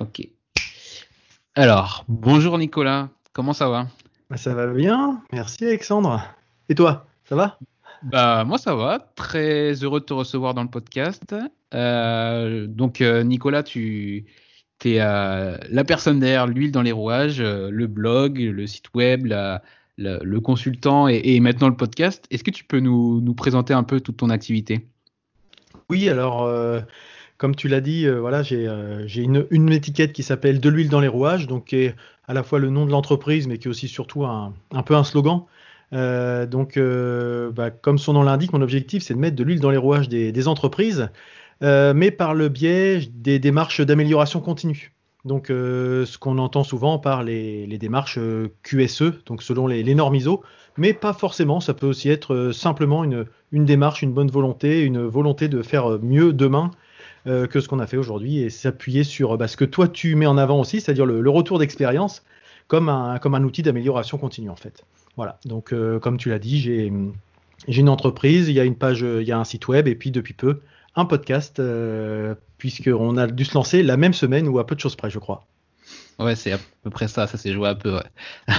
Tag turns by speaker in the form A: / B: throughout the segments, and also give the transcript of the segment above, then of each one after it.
A: Ok. Alors, bonjour Nicolas, comment ça va?
B: Bah, ça va bien, merci Alexandre. Et toi, ça va?
A: Bah moi ça va, très heureux de te recevoir dans le podcast. Euh, donc euh, Nicolas, tu es la personne derrière l'huile dans les rouages, euh, le blog, le site web, la- la- le consultant et, et maintenant le podcast. Est-ce que tu peux nous, nous présenter un peu toute ton activité?
B: Oui, alors euh, comme tu l'as dit, euh, voilà, j'ai euh, une, étiquette qui s'appelle De l'huile dans les rouages, donc qui est à la fois le nom de l'entreprise, mais qui est aussi surtout un, peu un slogan. Euh, donc, bah, comme son nom l'indique, mon objectif, c'est de mettre de l'huile dans les rouages des, entreprises, mais par le biais des démarches d'amélioration continue. Donc, ce qu'on entend souvent par les, démarches QSE, donc selon les, normes ISO, mais pas forcément. Ça peut aussi être simplement une démarche, une bonne volonté, une volonté de faire mieux demain euh, que ce qu'on a fait aujourd'hui et s'appuyer sur bah, ce que toi tu mets en avant aussi, c'est-à-dire le, retour d'expérience comme un, comme un outil d'amélioration continue en fait. Voilà, donc euh, comme tu l'as dit, j'ai j'ai une entreprise, il y a une page, il y a un site web et puis depuis peu un podcast, euh, puisqu'on a dû se lancer la même semaine ou à peu de choses près, je crois.
A: Ouais, c'est à peu près ça, ça s'est joué un peu. Ouais.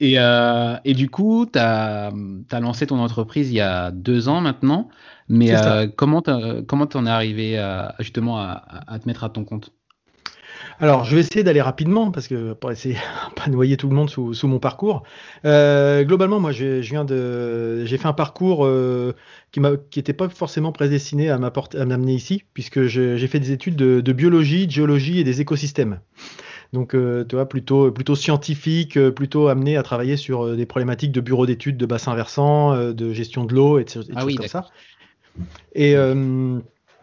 A: et, euh, et du coup, tu as, lancé ton entreprise il y a deux ans maintenant, mais euh, comment comment t'en es arrivé à, justement à, à te mettre à ton compte?
B: Alors, je vais essayer d'aller rapidement parce que pour essayer de pas noyer tout le monde sous, sous mon parcours. Euh, globalement, moi, je, je viens de, j'ai fait un parcours euh, qui m'a, qui était pas forcément prédestiné à m'amener ici, puisque j'ai fait des études de, de biologie, de géologie et des écosystèmes. Donc, euh, tu vois, plutôt, plutôt scientifique, plutôt amené à travailler sur des problématiques de bureaux d'études, de bassins versants, euh, de gestion de l'eau, et
A: Ah
B: choses
A: oui,
B: comme ça. Et euh,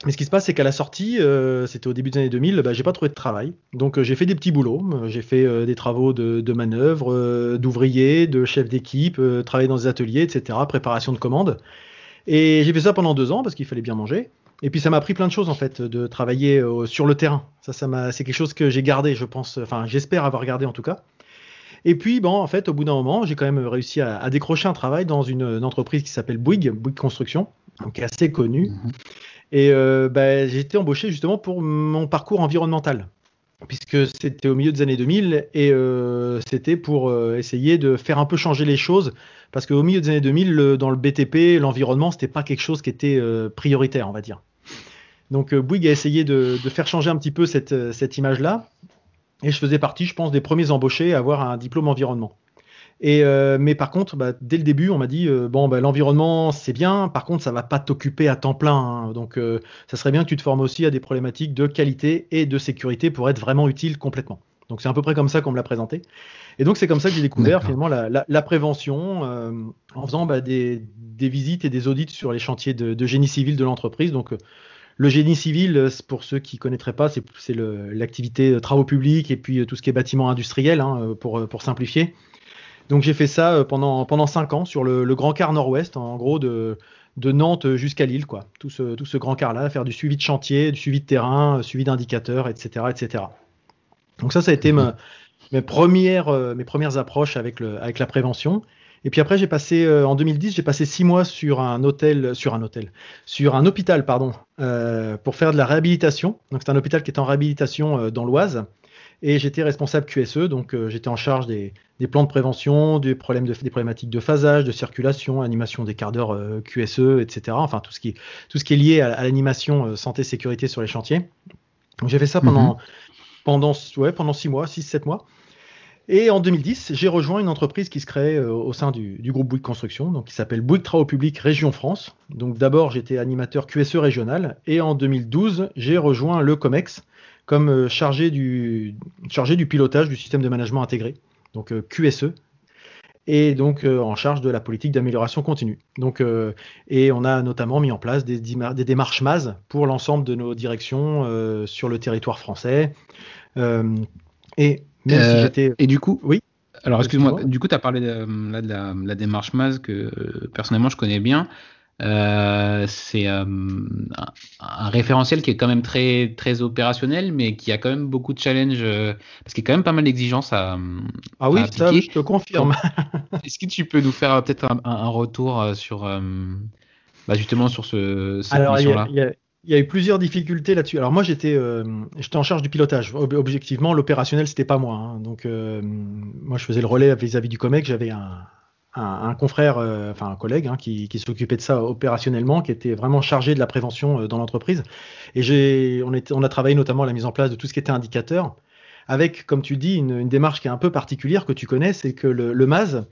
B: mais ce qui se passe, c'est qu'à la sortie, euh, c'était au début des années 2000, bah, j'ai pas trouvé de travail. Donc euh, j'ai fait des petits boulots. J'ai fait des travaux de, de manœuvre, d'ouvrier, de chef d'équipe, travailler dans des ateliers, etc., préparation de commandes. Et j'ai fait ça pendant deux ans parce qu'il fallait bien manger. Et puis ça m'a appris plein de choses en fait, de travailler sur le terrain. Ça, ça c'est quelque chose que j'ai gardé, je pense. Enfin, j'espère avoir gardé en tout cas. Et puis, bon, en fait, au bout d'un moment, j'ai quand même réussi à, à décrocher un travail dans une, une entreprise qui s'appelle Bouygues, Bouygues Construction, donc assez connue.
A: Mhm.
B: Et euh, bah, j'ai été embauché justement pour mon parcours environnemental, puisque c'était au milieu des années 2000 et euh, c'était pour euh, essayer de faire un peu changer les choses, parce qu'au milieu des années 2000, le- dans le BTP, l'environnement, c'était pas quelque chose qui était euh, prioritaire, on va dire. Donc Bouygues a essayé de, de faire changer un petit peu cette, cette image-là, et je faisais partie, je pense, des premiers embauchés à avoir un diplôme environnement. Et euh, mais par contre, bah, dès le début, on m'a dit euh, bon, bah, l'environnement c'est bien, par contre, ça va pas t'occuper à temps plein. hein. donc, euh, ça serait bien que tu te formes aussi à des problématiques de qualité et de sécurité pour être vraiment utile complètement. Donc, c'est à peu près comme ça qu'on me l'a présenté. Et donc, c'est comme ça que j'ai découvert
A: D'accord.
B: finalement la, la- la prévention euh, en faisant bah, des, des visites et des audits sur les chantiers de, de génie civil de l'entreprise. Donc, euh, le génie civil, euh, c'est- pour ceux qui connaîtraient pas, c'est c'est le- l'activité euh, travaux publics et puis euh, tout ce qui est bâtiment industriel, hein, euh, pour, euh, pour simplifier. Donc j'ai fait ça euh, pendant, pendant 5 ans sur le, grand quart nord-ouest, en gros de, Nantes jusqu'à Lille, quoi. Tout ce, tout ce grand quart-là, faire du suivi de chantier, du suivi de terrain, euh, suivi d'indicateurs, etc., etc. Donc ça, ça a été mes, premières, euh, mes premières approches avec, le, avec la prévention. Et puis après, j'ai passé, en 2010, j'ai passé 6 mois sur un hôtel, sur un hôtel, sur un hôpital, pardon, pour faire de la réhabilitation. Donc c'est un hôpital qui est en réhabilitation dans l'Oise. Et j'étais responsable QSE, donc euh, j'étais en charge des, des plans de prévention, des, problèmes de, des problématiques de phasage, de circulation, animation des quarts d'heure euh, QSE, etc. Enfin, tout ce qui, tout ce qui est lié à, à l'animation euh, santé-sécurité sur les chantiers. Donc j'ai fait ça pendant, pendant, ouais, pendant 6 mois, 6-7 mois. Et en 2010, j'ai rejoint une entreprise qui se crée au sein du, du groupe Bouygues Construction, donc qui s'appelle Bouygues Travaux Publics Région France. Donc d'abord, j'étais animateur QSE régional, et en 2012, j'ai rejoint le COMEX comme euh, chargé du, chargé du pilotage du système de management intégré, donc euh, QSE. et donc en charge de la politique d'amélioration continue. Donc, et on a notamment mis en place des, des démarches MAS pour l'ensemble de nos directions sur le territoire français.
A: et même si j'étais. Et du coup, oui. Alors, excuse-moi, du coup, tu as parlé de, de, la, la, démarche MAS que personnellement je connais bien. Euh, c'est euh, un, référentiel qui est quand même très très opérationnel, mais qui a quand même beaucoup de challenges euh, parce qu'il y a quand même pas mal d'exigences à.
B: Ah oui, ça, je te confirme.
A: Est-ce que tu peux nous faire peut-être un, retour sur bah, justement sur ce cette Alors, mission-là?
B: il y a eu plusieurs difficultés là-dessus. Alors moi j'étais j'étais en charge du pilotage. Objectivement l'opérationnel c'était pas moi. Hein. Donc moi je faisais le relais vis-à-vis du Comec. J'avais un, un, confrère, euh, enfin un collègue hein, qui, s'occupait de ça opérationnellement, qui était vraiment chargé de la prévention euh, dans l'entreprise. Et j'ai, on, on, a travaillé notamment à la mise en place de tout ce qui était indicateur, avec, comme tu dis, une, démarche qui est un peu particulière que tu connais, c'est que le, le MAS,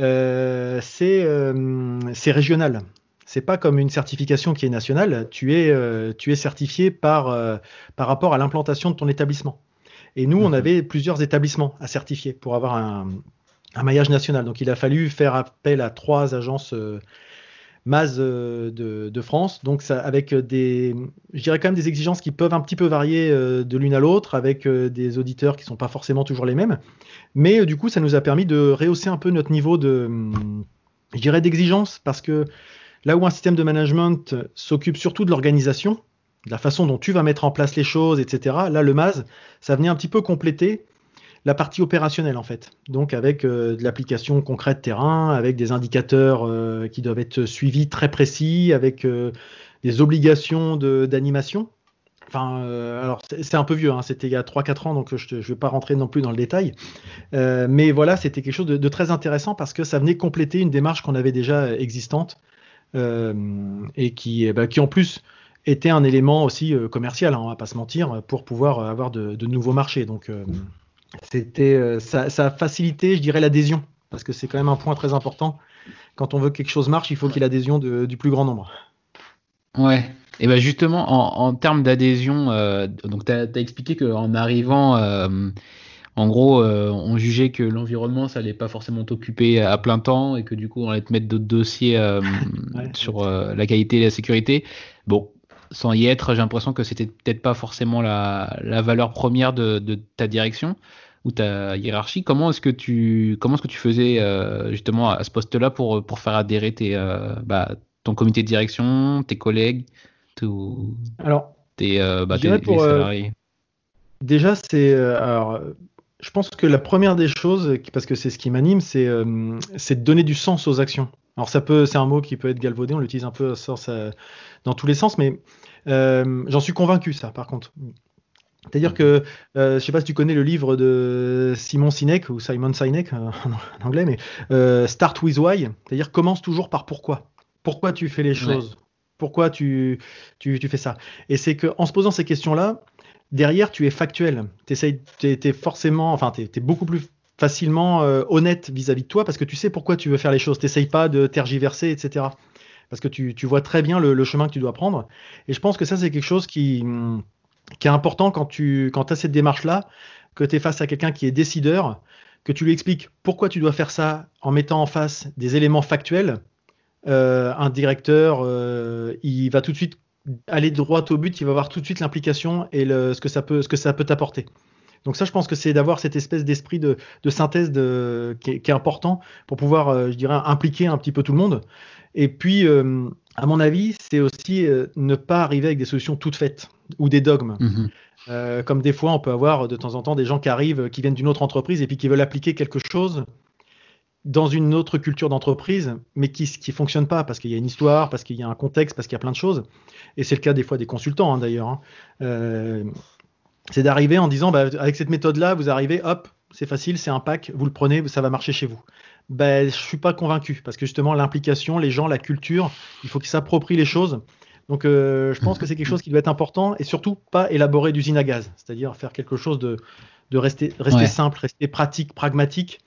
B: euh, c'est régional. C'est pas comme une certification qui est nationale. Tu es, tu es certifié par, par rapport à l'implantation de ton établissement. Et nous, on mmh. avait plusieurs établissements à certifier pour avoir un, un maillage national. Donc il a fallu faire appel à trois agences euh, MAS euh, de, France, donc ça, avec des, je quand même des exigences qui peuvent un petit peu varier euh, de l'une à l'autre, avec des auditeurs qui sont pas forcément toujours les mêmes. Mais du coup, ça nous a permis de rehausser un peu notre niveau de, je d'exigence, parce que là où un système de management s'occupe surtout de l'organisation, de la façon dont tu vas mettre en place les choses, etc. Là, le MAS, ça venait un petit peu compléter la partie opérationnelle en fait. Donc avec euh, de l'application concrète terrain, avec des indicateurs euh, qui doivent être suivis très précis, avec euh, des obligations d'animation. Enfin, alors c'est un peu vieux, hein, c'était il y a 3-4 ans, donc je ne vais pas rentrer non plus dans le détail. mais voilà, c'était quelque chose de, très intéressant parce que ça venait compléter une démarche qu'on avait déjà existante et qui, eh ben, qui en plus était un élément aussi commercial, hein, on va pas se mentir, pour pouvoir avoir de, nouveaux marchés. Donc c'était euh, ça, a facilité, je dirais, l'adhésion, parce que c'est quand même un point très important. Quand on veut que quelque chose marche, il faut qu'il y ait l'adhésion du plus grand nombre.
A: Ouais. Et ben justement, en, termes d'adhésion, euh, donc tu as, expliqué qu'en arrivant, euh, en gros, on jugeait que l'environnement, ça allait pas forcément t'occuper à plein temps et que du coup, on allait te mettre d'autres dossiers sur la qualité et la sécurité. Bon, sans y être, j'ai l'impression que c'était peut-être pas forcément la, valeur première de, de, ta direction ou ta hiérarchie. Comment est-ce que tu comment est-ce que tu faisais euh, justement à ce poste-là pour pour faire adhérer tes euh, bah, ton comité de direction, tes collègues, tout,
B: alors
A: tes, euh, bah, salariés?
B: déjà c'est alors je pense que la première des choses, parce que c'est ce qui m'anime, c'est de donner du sens aux actions. Alors ça peut, c'est un mot qui peut être galvaudé, on l'utilise un peu dans tous les sens, mais j'en suis convaincu ça, par contre. C'est-à-dire que, euh, je ne sais pas si tu connais le livre de Simon Sinek ou Simon Sinek euh, en anglais, mais euh, Start with Why, c'est-à-dire commence toujours par pourquoi. Pourquoi tu fais les choses? Pourquoi tu, tu, fais ça? Et c'est qu'en se posant ces questions-là, derrière, tu es factuel. Tu es, forcément, enfin, tu es, beaucoup plus facilement honnête vis-à-vis de toi parce que tu sais pourquoi tu veux faire les choses. Tu n'essayes pas de tergiverser, etc. Parce que tu, vois très bien le, le, chemin que tu dois prendre. Et je pense que ça, c'est quelque chose qui hum, qui est important quand tu as cette démarche-là, que tu es face à quelqu'un qui est décideur, que tu lui expliques pourquoi tu dois faire ça en mettant en face des éléments factuels. Euh, un directeur, euh, il va tout de suite aller droit au but, il va voir tout de suite l'implication et ce que ça peut, t'apporter. Donc ça, je pense que c'est d'avoir cette espèce d'esprit de, synthèse qui, est, important pour pouvoir, euh, je dirais, impliquer un petit peu tout le monde. Et puis, à mon avis, c'est aussi ne pas arriver avec des solutions toutes faites ou des dogmes. Mhm. Euh, comme des fois, on peut avoir de temps en temps des gens qui arrivent, qui viennent d'une autre entreprise et puis qui veulent appliquer quelque chose dans une autre culture d'entreprise, mais qui ne fonctionne pas parce qu'il y a une histoire, parce qu'il y a un contexte, parce qu'il y a plein de choses. Et c'est le cas des fois des consultants hein, d'ailleurs. Hein. Euh, c'est d'arriver en disant, bah, avec cette méthode-là, vous arrivez, hop, c'est facile, c'est un pack, vous le prenez, ça va marcher chez vous ben, je suis pas convaincu parce que justement l'implication, les gens, la culture, il faut qu'ils s'approprient les choses. Donc euh, je pense que c'est quelque chose qui doit être important et surtout pas élaborer d'usine à gaz, c'est-à-dire faire quelque chose de, de rester, rester simple, rester pratique, pragmatique.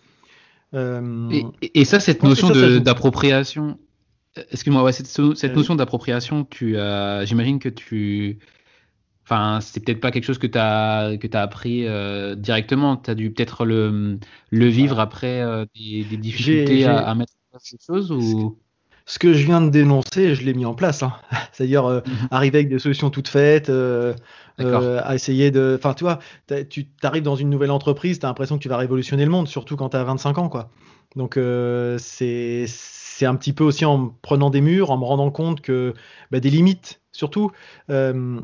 A: Euh, et, ça, cette notion d'appropriation, excuse-moi, cette, cette notion d'appropriation, tu j'imagine que tu Enfin, c'est peut-être pas quelque chose que tu as, que as appris euh, directement. Tu as dû peut-être le, le vivre après euh, des, difficultés à, mettre en place ces choses ou...
B: Ce que je viens de dénoncer, je l'ai mis en place. Hein. C'est-à-dire euh, mhm. arriver avec des solutions toutes faites, à essayer de. Enfin, tu vois, tu arrives dans une nouvelle entreprise, tu as l'impression que tu vas révolutionner le monde, surtout quand tu as 25 ans. quoi. Donc, c'est c'est un petit peu aussi en prenant des murs, en me rendant compte que bah, des limites, surtout. Euh,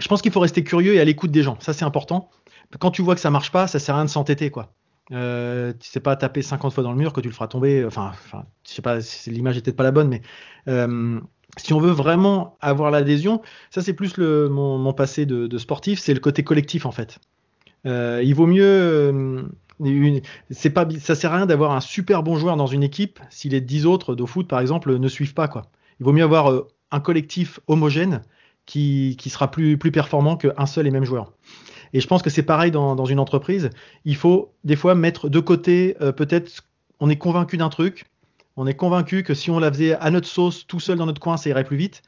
B: je pense qu'il faut rester curieux et à l'écoute des gens. Ça, c'est important. Quand tu vois que ça marche pas, ça sert à rien de s'entêter, quoi. Euh, tu sais pas taper 50 fois dans le mur que tu le feras tomber. Enfin, enfin je sais pas, l'image est peut-être pas la bonne, mais euh, si on veut vraiment avoir l'adhésion, ça c'est plus le, mon, passé de, sportif, c'est le côté collectif en fait. Euh, il vaut mieux c'est pas, ça sert à rien d'avoir un super bon joueur dans une équipe si les 10 autres de foot, par exemple, ne suivent pas. Quoi. Il vaut mieux avoir un collectif homogène qui, sera plus, plus performant qu'un seul et même joueur. Et je pense que c'est pareil dans, dans, une entreprise. Il faut des fois mettre de côté, euh, peut-être, on est convaincu d'un truc, on est convaincu que si on la faisait à notre sauce, tout seul dans notre coin, ça irait plus vite.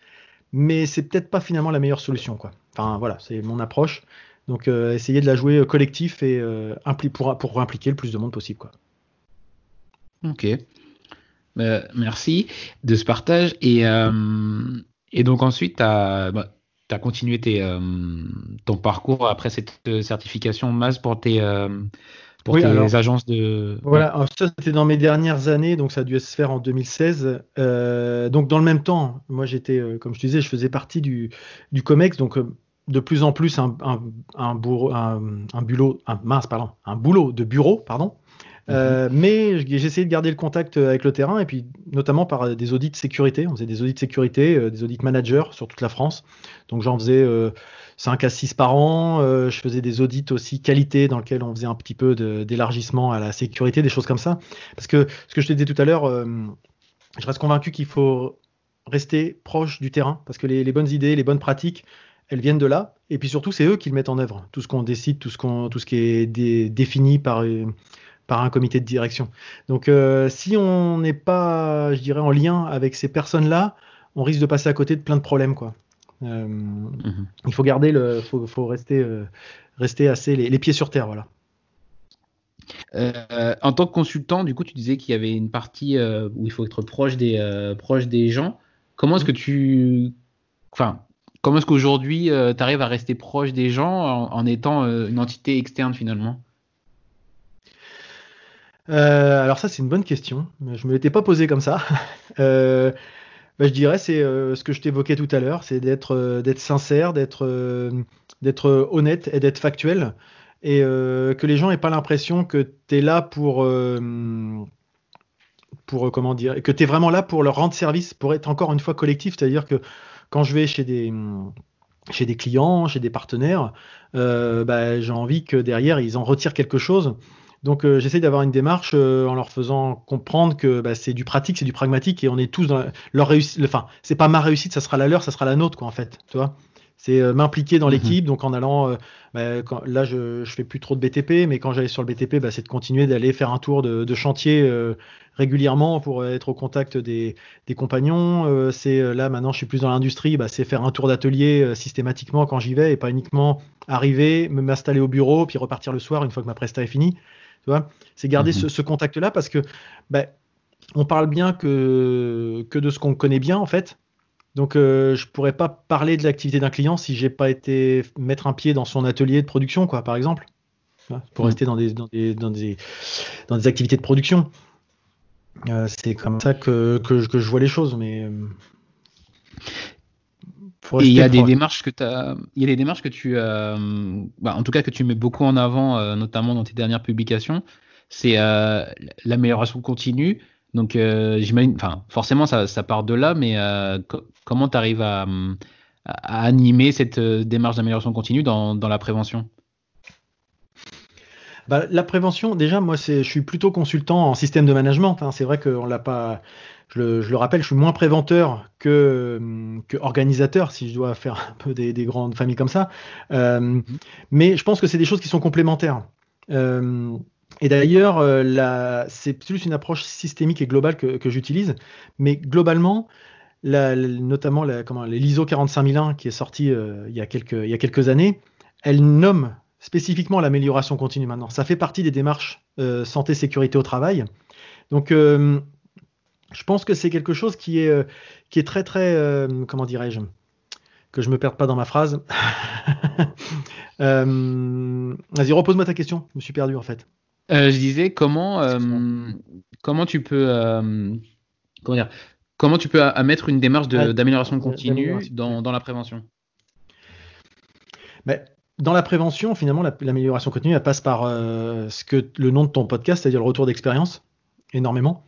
B: Mais c'est peut-être pas finalement la meilleure solution. Quoi. Enfin voilà, c'est mon approche. Donc euh, essayer de la jouer euh, collectif et euh, pour, pour impliquer le plus de monde possible. Quoi.
A: Ok. merci de ce partage. Et, et donc ensuite, tu as, bah, continué tes, ton parcours après cette certification MAS pour tes, pour tes agences de.
B: Voilà, ça c'était dans mes dernières années, donc ça a dû se faire en 2016. donc dans le même temps, moi j'étais, comme je te disais, je faisais partie du, du COMEX, donc de plus en plus un, un, un, un, boulot, un, mince, pardon, un boulot de bureau, pardon. Mhm. Euh, mais j'ai essayé de garder le contact avec le terrain et puis notamment par des audits de sécurité. On faisait des audits de sécurité, euh, des audits managers sur toute la France. Donc j'en faisais euh, 5 à 6 par an. Euh, je faisais des audits aussi qualité dans lesquels on faisait un petit peu d'élargissement à la sécurité, des choses comme ça. Parce que ce que je te disais tout à l'heure, je reste convaincu qu'il faut rester proche du terrain parce que les, les bonnes idées, les bonnes pratiques, elles viennent de là. Et puis surtout, c'est eux qui le mettent en œuvre. Tout ce qu'on décide, tout ce, qu'on, tout ce qui est défini par, euh, par un comité de direction. Donc, euh, si on n'est pas, je dirais, en lien avec ces personnes-là, on risque de passer à côté de plein de problèmes, quoi. Euh, mhm. Il faut garder le, faut, faut rester, rester assez les, pieds sur terre, voilà.
A: en tant que consultant, du coup, tu disais qu'il y avait une partie où il faut être proche des, proche des gens. Comment est-ce que tu, enfin, Comment est-ce qu'aujourd'hui, euh, tu arrives à rester proche des gens en, étant euh, une entité externe finalement?
B: Euh, alors ça c'est une bonne question. Je me l'étais pas posé comme ça. Bah, je dirais c'est ce que je t'évoquais tout à l'heure, c'est d'être sincère, d'être honnête et d'être factuel, et que les gens aient pas l'impression que tu es là pour pour comment dire, que tu vraiment là pour leur rendre service, pour être encore une fois collectif, c'est-à-dire que quand je vais chez des, clients, chez des partenaires, euh, bah, j'ai envie que derrière, ils en retirent quelque chose. Donc euh, j'essaie d'avoir une démarche euh, en leur faisant comprendre que bah, c'est du pratique, c'est du pragmatique et on est tous dans leur réussite. Enfin, c'est pas ma réussite, ça sera la leur, ça sera la nôtre, quoi, en fait. Tu vois c'est m'impliquer dans mmh l'équipe. Donc en allant, bah, là je, je fais plus trop de BTP, mais quand j'allais sur le BTP, bah, c'est de continuer d'aller faire un tour de, de chantier régulièrement pour être au contact des, compagnons. Euh, c'est euh, là maintenant, je suis plus dans l'industrie, bah, c'est faire un tour d'atelier euh, systématiquement quand j'y vais et pas uniquement arriver, me m'installer au bureau puis repartir le soir une fois que ma presta est finie. Tu vois, c'est garder mhm. ce, contact-là parce que bah, on parle bien que, que de ce qu'on connaît bien en fait. Donc je je pourrais pas parler de l'activité d'un client si j'ai pas été mettre un pied dans son atelier de production, quoi, par exemple, pour mhm. rester dans des, dans des, dans des, dans des activités de production. Euh, c'est comme ça que, que, je vois les choses, mais. Euh,
A: il y a des démarches que as, il y a des démarches que tu, bah, en tout cas que tu mets beaucoup en avant, euh, notamment dans tes dernières publications. C'est l'amélioration continue. Donc j'imagine, enfin forcément ça, ça, part de là, mais comment tu arrives à, à, animer cette démarche d'amélioration continue dans, dans la prévention?
B: Bah, la prévention, déjà, moi, je suis plutôt consultant en système de management. Hein. C'est vrai qu'on l'a pas. Je le, rappelle, je suis moins préventeur que, que, organisateur, si je dois faire un peu des, grandes familles comme ça. Euh, mais je pense que c'est des choses qui sont complémentaires. Euh, et d'ailleurs, euh, c'est plus une approche systémique et globale que, j'utilise. Mais globalement, notamment comment, l'ISO 45001 qui est sorti il, a quelques, il y a quelques années, elle nomme spécifiquement l'amélioration continue maintenant. Ça fait partie des démarches santé sécurité au travail. Donc je pense que c'est quelque chose qui est, euh, qui est très, très, euh, comment dirais-je, que je me perde pas dans ma phrase. Euh, vas-y, repose-moi ta question. Je me suis perdu en fait.
A: je disais comment, comment tu peux, comment dire, comment tu peux mettre une démarche d'amélioration continue dans, dans, la prévention?
B: Mais dans la prévention, finalement, l'amélioration continue, elle passe par ce que le nom de ton podcast, c'est-à-dire le retour d'expérience, énormément.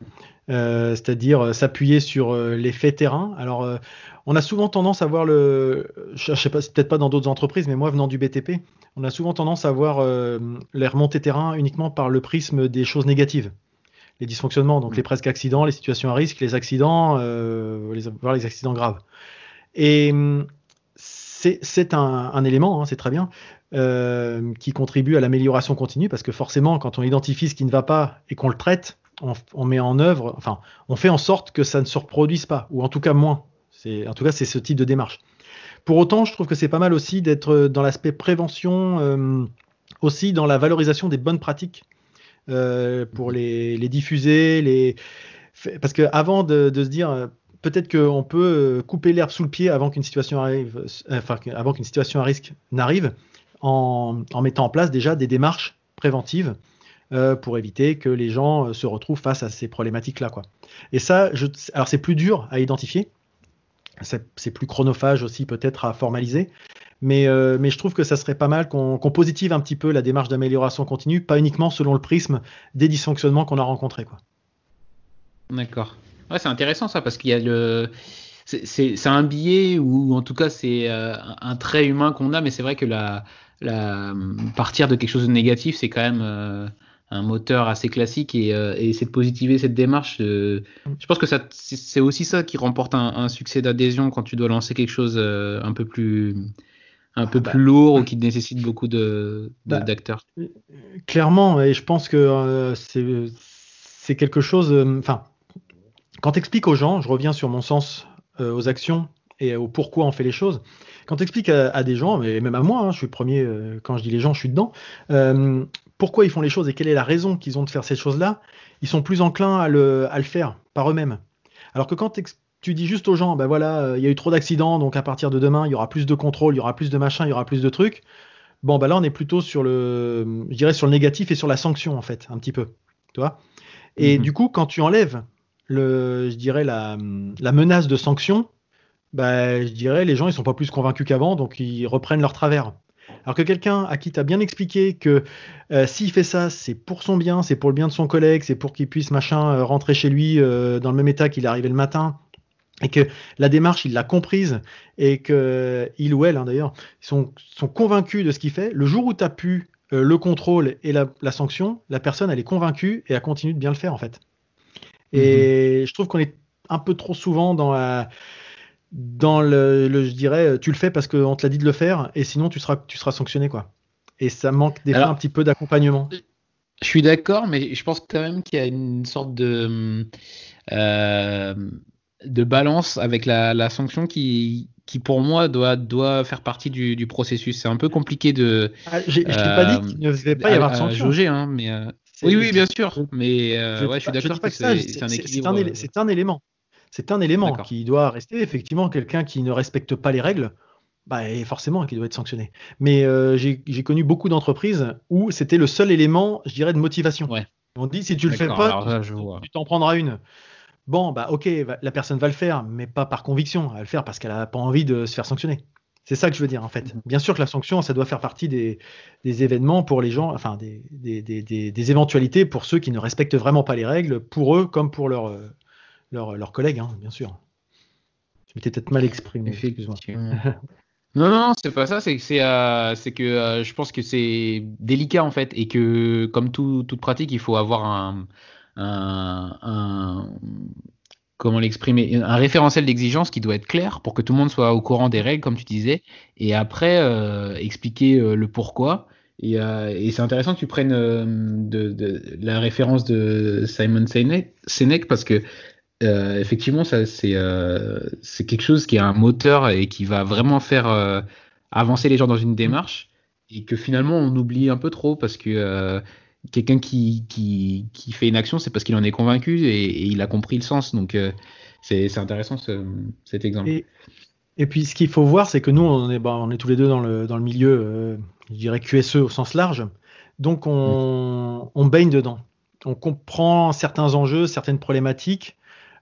B: Euh, c'est-à-dire euh, s'appuyer sur euh, les faits terrain. Alors, on a souvent tendance à voir le, je sais pas, peut-être pas dans d'autres entreprises, mais moi venant du BTP, on a souvent tendance à voir les remontées terrain uniquement par le prisme des choses négatives, les dysfonctionnements, donc mm. les presque accidents, les situations à risque, les accidents, les, voire les accidents graves. Et c'est un, élément, hein, c'est très bien, qui contribue à l'amélioration continue, parce que forcément, quand on identifie ce qui ne va pas et qu'on le traite, on, met en œuvre, enfin, on fait en sorte que ça ne se reproduise pas, ou en tout cas moins. En tout cas, c'est ce type de démarche. Pour autant, je trouve que c'est pas mal aussi d'être dans l'aspect prévention, euh, aussi dans la valorisation des bonnes pratiques euh, pour les, diffuser, les... parce qu'avant de, de se dire euh, peut-être qu'on peut couper l'herbe sous le pied avant qu'une situation arrive, avant qu'une situation à risque n'arrive, en, mettant en place déjà des démarches préventives euh, pour éviter que les gens euh, se retrouvent face à ces problématiques-là. Et ça, alors c'est plus dur à identifier, c'est plus chronophage aussi peut-être à formaliser, mais, euh, mais je trouve que ça serait pas mal qu'on positive un petit peu la démarche d'amélioration continue, pas uniquement selon le prisme des dysfonctionnements qu'on a rencontrés.
A: D'accord. C'est intéressant ça parce qu'il y a le c'est un biais ou en tout cas c'est un trait humain qu'on a, mais c'est vrai que la, partir de quelque chose de négatif, c'est quand même un moteur assez classique et, euh, essayer de positiver cette démarche. Euh, je pense que c'est aussi ça qui remporte un, succès d'adhésion quand tu dois lancer quelque chose euh, un peu plus un peu bah, plus lourd ou qui nécessite beaucoup de, bah, d'acteurs.
B: Clairement, et je pense que c'est quelque chose. Enfin, quand tu expliques aux gens, je reviens sur mon sens aux actions et au pourquoi on fait les choses. Quand tu expliques à, des gens, et même à moi, hein, je suis le premier, quand je dis les gens, je suis dedans, pourquoi ils font les choses et quelle est la raison qu'ils ont de faire ces choses-là, ils sont plus enclins à le, faire par eux-mêmes. Alors que quand tu dis juste aux gens, ben voilà, euh, il y a eu trop d'accidents, donc à partir de demain, il y aura plus de contrôle, il y aura plus de machin, il y aura plus de trucs. Bon, ben là, on est plutôt sur le, je dirais, sur le négatif et sur la sanction, en fait, un petit peu. Tu vois Et mhm. du coup, quand tu enlèves, le, je dirais, la, menace de sanction, ben, je dirais, les gens, ils sont pas plus convaincus qu'avant, donc ils reprennent leur travers. Alors que quelqu'un à qui tu as bien expliqué que euh, s'il fait ça, c'est pour son bien, c'est pour le bien de son collègue, c'est pour qu'il puisse machin euh, rentrer chez lui euh, dans le même état qu'il est arrivé le matin, et que la démarche, il l'a comprise, et que il ou elle, hein, d'ailleurs, sont, sont convaincus de ce qu'il fait, le jour où tu as pu le contrôle et la, sanction, la personne, elle est convaincue et elle continue de bien le faire, en fait. Et mhm. je trouve qu'on est un peu trop souvent dans la dans le, je dirais, tu le fais parce qu'on te l'a dit de le faire, et sinon tu seras, tu seras sanctionné, quoi. Et ça manque des fois un petit peu d'accompagnement.
A: Je suis d'accord, mais je pense quand même qu'il y a une sorte de, euh, de balance avec la, sanction qui, qui, pour moi, doit, doit faire partie du, processus. C'est un peu compliqué de.
B: Ah, je n'ai pas dit qu'il ne devait pas y avoir de sanction.
A: hein, mais, euh, oui, oui, bien sûr. Mais euh, ouais, je suis d'accord que, c'est un équilibre.
B: C'est un, élément. C'est un élément qui doit rester. Effectivement, quelqu'un qui ne respecte pas les règles, bah, forcément, qui doit être sanctionné. Mais euh, j'ai connu beaucoup d'entreprises où c'était le seul élément, je dirais, de motivation. On dit si tu le fais pas, tu t'en prendras une. Bon, bah ok, la personne va le faire, mais pas par conviction. Elle va le faire parce qu'elle n'a pas envie de se faire sanctionner. C'est ça que je veux dire en fait. Mhm. Bien sûr que la sanction, ça doit faire partie des, événements pour les gens, enfin des, des, éventualités pour ceux qui ne respectent vraiment pas les règles, pour eux comme pour leurs leurs collègues, hein, bien sûr. Je m'étais peut-être mal exprimé.
A: non, non, c'est pas ça. C'est que, euh, que euh, je pense que c'est délicat en fait et que comme toute pratique, il faut avoir un, comment l'exprimer, un référentiel d'exigence qui doit être clair pour que tout le monde soit au courant des règles, comme tu disais, et après euh, expliquer le pourquoi. Et, c'est intéressant que tu prennes de, la référence de Simon Sinek parce que euh, effectivement, ça, c'est euh, c'est quelque chose qui est un moteur et qui va vraiment faire euh, avancer les gens dans une démarche et que finalement on oublie un peu trop parce que quelqu'un qui, qui, qui, fait une action, c'est parce qu'il en est convaincu et, il a compris le sens. Donc c'est intéressant ce, cet exemple.
B: Et, et puis ce qu'il faut voir, c'est que nous, on est, bah, on est tous les deux dans le, dans le milieu, je dirais QSE au sens large. Donc on, mm. on baigne dedans. On comprend certains enjeux, certaines problématiques.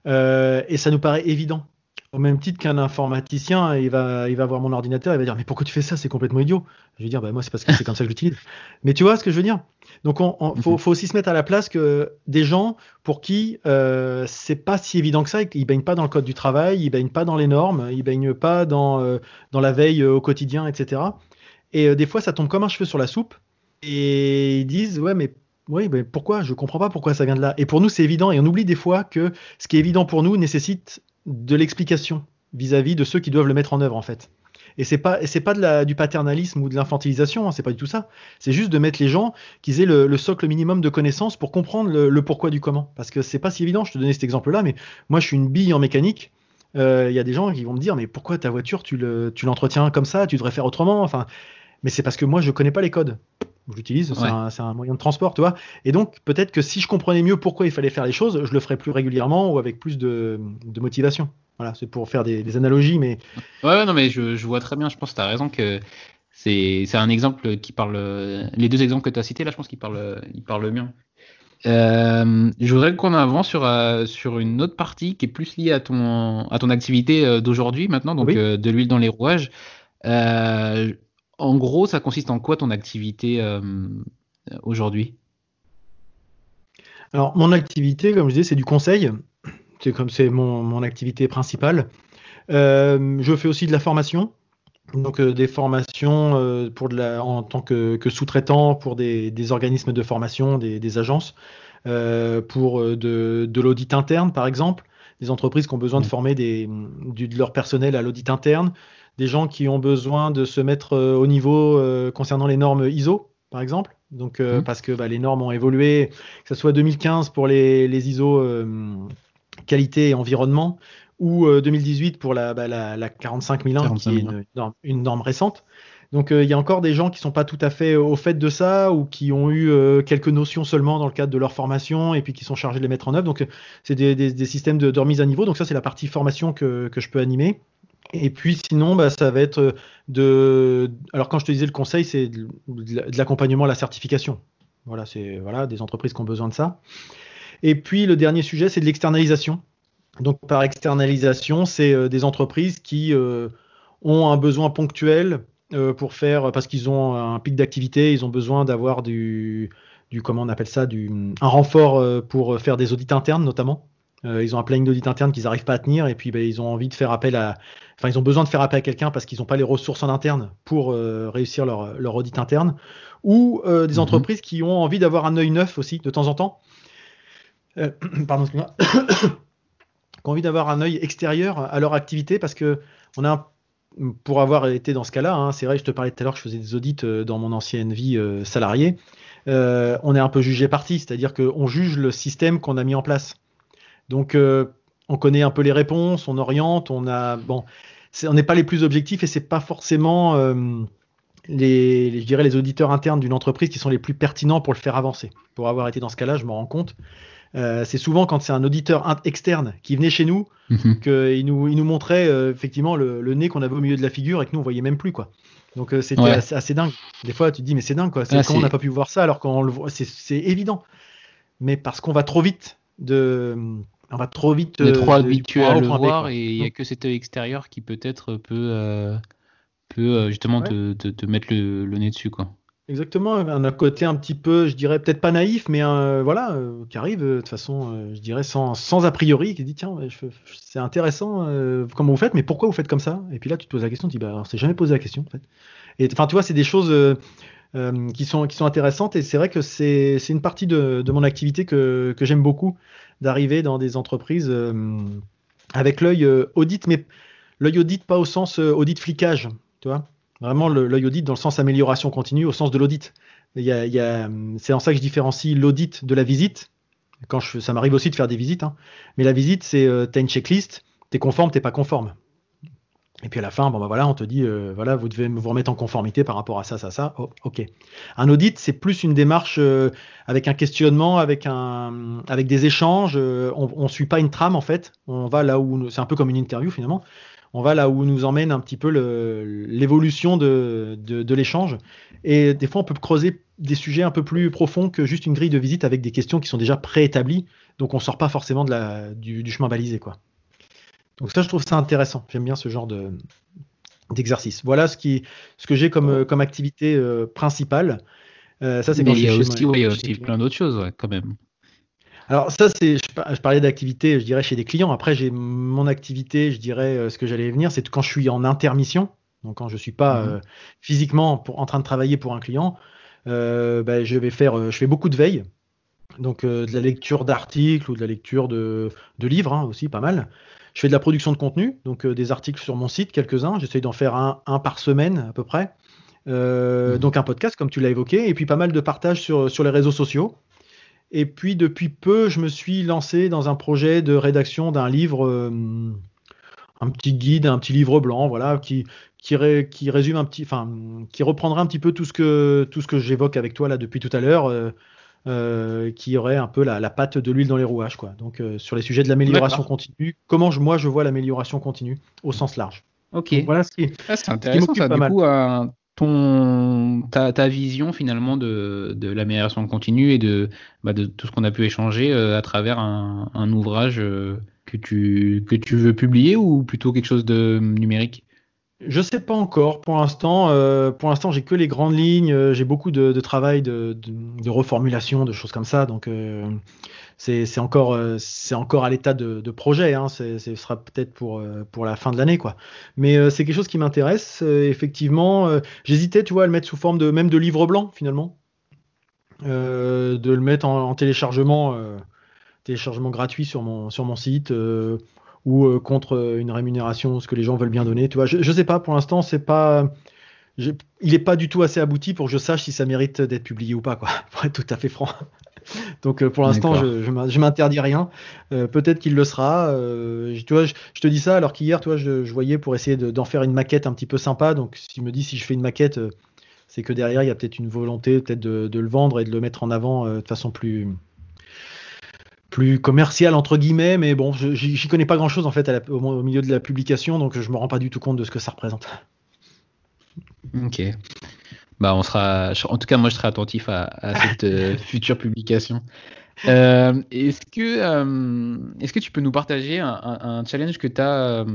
B: Euh, et ça nous paraît évident. Au même titre qu'un informaticien, il va, il va voir mon ordinateur, il va dire mais pourquoi tu fais ça, c'est complètement idiot. Je vais dire bah moi c'est parce que c'est comme ça que j'utilise. Mais tu vois ce que je veux dire? Donc on, faut, mhm. faut, aussi se mettre à la place que des gens pour qui euh, c'est pas si évident que ça, ils baignent pas dans le code du travail, ils baignent pas dans les normes, ils baignent pas dans euh, dans la veille au quotidien, etc. Et des fois ça tombe comme un cheveu sur la soupe et ils disent ouais mais oui, mais pourquoi? Je comprends pas pourquoi ça vient de là. Et pour nous, c'est évident, et on oublie des fois que ce qui est évident pour nous nécessite de l'explication vis-à-vis de ceux qui doivent le mettre en œuvre, en fait. Et c'est pas, pas du paternalisme ou de l'infantilisation, hein, c'est pas du tout ça. C'est juste de mettre les gens qu'ils aient le, socle minimum de connaissances pour comprendre le, pourquoi du comment. Parce que c'est pas si évident. Je te donnais cet exemple-là, mais moi, je suis une bille en mécanique. Euh, il y a des gens qui vont me dire, mais pourquoi ta voiture, tu l'entretiens comme ça? Tu devrais faire autrement? Enfin, mais c'est parce que moi, je connais pas les codes je l'utilise, c'est un, moyen de transport, tu vois. Et donc, peut-être que si je comprenais mieux pourquoi il fallait faire les choses, je le ferais plus régulièrement ou avec plus de, motivation. Voilà, c'est pour faire des, analogies, mais.
A: Ouais, non, mais je, vois très bien, je pense que tu as raison que c'est un exemple qui parle. Les deux exemples que tu as cités, là, je pense qu'ils parlent, ils parlent bien. Euh, je voudrais qu'on avance sur, euh, sur une autre partie qui est plus liée à ton, à ton activité euh, d'aujourd'hui maintenant, donc de l'huile dans les rouages. En gros, ça consiste en quoi ton activité euh, aujourd'hui?
B: Alors, mon activité, comme je disais, c'est du conseil. C'est comme c'est mon, activité principale. Euh, je fais aussi de la formation. Donc euh, des formations pour de la, en tant que, sous-traitant pour des, organismes de formation, des, agences, pour de, l'audit interne par exemple, des entreprises qui ont besoin de mmh. former des, de leur personnel à l'audit interne, des gens qui ont besoin de se mettre euh, au niveau euh, concernant les normes ISO, par exemple. Donc, euh, mmh. parce que bah, les normes ont évolué, que ce soit 2015 pour les, ISO qualité et environnement, ou 2018 pour la, bah, la, 45001, qui est une, norme, récente. Donc il y a encore des gens qui sont pas tout à fait au fait de ça ou qui ont eu quelques notions seulement dans le cadre de leur formation et puis qui sont chargés de les mettre en œuvre. Donc c'est des, systèmes de, remise à niveau. Donc ça c'est la partie formation que, que je peux animer. Et puis sinon, bah, ça va être euh, de. Alors quand je te disais le conseil, c'est de, l'accompagnement à la certification. Voilà, c'est voilà des entreprises qui ont besoin de ça. Et puis le dernier sujet, c'est de l'externalisation. Donc par externalisation, c'est euh, des entreprises qui euh, ont un besoin ponctuel pour faire parce qu'ils ont un pic d'activité, ils ont besoin d'avoir du, du comment on appelle ça, du un renfort pour faire des audits internes notamment. Ils ont un planning d'audit interne qu'ils n'arrivent pas à tenir et puis bah, ils ont envie de faire appel à, enfin ils ont besoin de faire appel à quelqu'un parce qu'ils n'ont pas les ressources en interne pour euh, réussir leur, leur, audit interne, ou euh, des mhm. entreprises qui ont envie d'avoir un œil neuf aussi de temps en temps. Euh, pardon, excuse-moi. qui ont envie d'avoir un œil extérieur à leur activité parce que on a pour avoir été dans ce cas-là, hein, c'est vrai, je te parlais tout à l'heure, je faisais des audits dans mon ancienne vie salariée. on est un peu jugé parti, c'est-à-dire qu'on juge le système qu'on a mis en place. Donc, on connaît un peu les réponses, on oriente, on a bon, on n'est pas les plus objectifs et c'est pas forcément euh, les, je dirais les auditeurs internes d'une entreprise qui sont les plus pertinents pour le faire avancer. Pour avoir été dans ce cas-là, je me rends compte. Euh, c'est souvent quand c'est un auditeur externe qui venait chez nous mhm. qu'il nous, il nous montrait euh, effectivement le, nez qu'on avait au milieu de la figure et que nous on voyait même plus quoi. Donc c'était assez, dingue. Des fois tu te dis mais c'est dingue quoi. C'est, comment on n'a pas pu voir ça alors qu'on le voit, c'est évident. Mais parce qu'on va trop vite de on va trop vite.
A: On est trop euh, habitué à le voir et il n'y a que cet œil extérieur qui peut-être peut, euh, peut euh, justement te, te, mettre le, nez dessus. Quoi.
B: Exactement, un côté un petit peu, je dirais peut-être pas naïf, mais voilà, qui arrive de toute façon, je dirais sans, sans a priori, qui dit tiens, c'est intéressant comment vous faites, mais pourquoi vous faites comme ça? Et puis là, tu te poses la question, tu dis bah, on s'est jamais posé la question en fait. Et enfin, tu vois, c'est des choses qui, sont, qui sont intéressantes et c'est vrai que c'est une partie de, de mon activité que, que j'aime beaucoup d'arriver dans des entreprises euh, avec l'œil euh, audit, mais l'œil audit pas au sens euh, audit flicage, tu vois. Vraiment l'œil audit dans le sens amélioration continue, au sens de l'audit. c'est en ça que je différencie l'audit de la visite. quand ça m'arrive aussi de faire des visites, hein. mais la visite, c'est tu une checklist, tu es conforme, tu pas conforme. Et puis à la fin, bon bah voilà, on te dit, euh, voilà, vous devez vous remettre en conformité par rapport à ça, ça, ça. Oh, ok. Un audit, c'est plus une démarche euh, avec un questionnement, avec un, avec des échanges. on, ne suit pas une trame en fait. On va là où, c'est un peu comme une interview finalement. On va là où nous emmène un petit peu l'évolution de, de, l'échange. Et des fois, on peut creuser des sujets un peu plus profonds que juste une grille de visite avec des questions qui sont déjà préétablies. Donc on sort pas forcément de la, du, chemin balisé. Quoi. Donc ça, je trouve ça intéressant. J'aime bien ce genre de, d'exercice. Voilà ce, qui, ce que j'ai comme, comme activité euh, principale.
A: Euh, ça, c'est il y a aussi, plein d'autres choses quand même.
B: Alors ça, c'est, je, parlais d'activité, je dirais, chez des clients. Après, j'ai mon activité, je dirais, euh, ce que j'allais venir, c'est quand je suis en intermission, donc quand je suis pas mhm. physiquement pour, en train de travailler pour un client, euh, bah, je vais faire, euh, je fais beaucoup de veille, donc euh, de la lecture d'articles ou de la lecture de, livres hein, aussi, pas mal. Je fais de la production de contenu, donc des articles sur mon site, quelques-uns. J'essaye d'en faire un, par semaine à peu près. Mmh. Donc un podcast, comme tu l'as évoqué, et puis pas mal de partage sur, sur les réseaux sociaux. Et puis depuis peu, je me suis lancé dans un projet de rédaction d'un livre, un petit guide, un petit livre blanc, voilà, qui, qui, résume un petit, enfin, qui reprendra un petit peu tout ce que tout ce que j'évoque avec toi là depuis tout à l'heure, euh, euh, qui aurait un peu la, la patte de l'huile dans les rouages, quoi. Donc euh, sur les sujets de l'amélioration continue, comment je, moi je vois l'amélioration continue au sens large.
A: Ok. voilà ce qui. Ah, c'est intéressant ça. Du coup, ton ta, ta, vision finalement de, de l'amélioration continue et de bah, de tout ce qu'on a pu échanger à travers un, un ouvrage que tu que tu veux publier ou plutôt quelque chose de numérique?
B: Je sais pas encore. Pour l'instant, euh, pour l'instant, j'ai que les grandes lignes. Euh, j'ai beaucoup de, travail de, reformulation, de choses comme ça. Donc, euh, c'est encore, encore à l'état de, projet. Hein. Ce sera peut-être pour pour la fin de l'année, quoi. Mais c'est quelque chose qui m'intéresse. effectivement, j'hésitais, à le mettre sous forme de même de livre blanc finalement, de le mettre en, en téléchargement, téléchargement gratuit sur mon sur mon site ou euh, contre euh, une rémunération, ce que les gens veulent bien donner. Tu vois, je, je sais pas, pour l'instant, c'est pas. il n'est pas du tout assez abouti pour que je sache si ça mérite d'être publié ou pas, quoi, pour être tout à fait franc. Donc euh, pour l'instant, je, je m'interdis rien. Peut-être qu'il le sera. tu vois, je, te dis ça alors qu'hier, toi, je, voyais pour essayer d'en faire une maquette un petit peu sympa. Donc si me dis si je fais une maquette, c'est que derrière il y a peut-être une volonté peut-être de, de, le vendre et de le mettre en avant de façon plus plus commercial entre guillemets, mais bon, j'y connais pas grand chose en fait au, milieu de la publication, donc je me rends pas du tout compte de ce que ça représente.
A: Ok. Bah, on sera, en tout cas, moi, je serai attentif à, cette euh, future publication. Euh, est-ce que, euh, est-ce que tu peux nous partager un, challenge que tu as,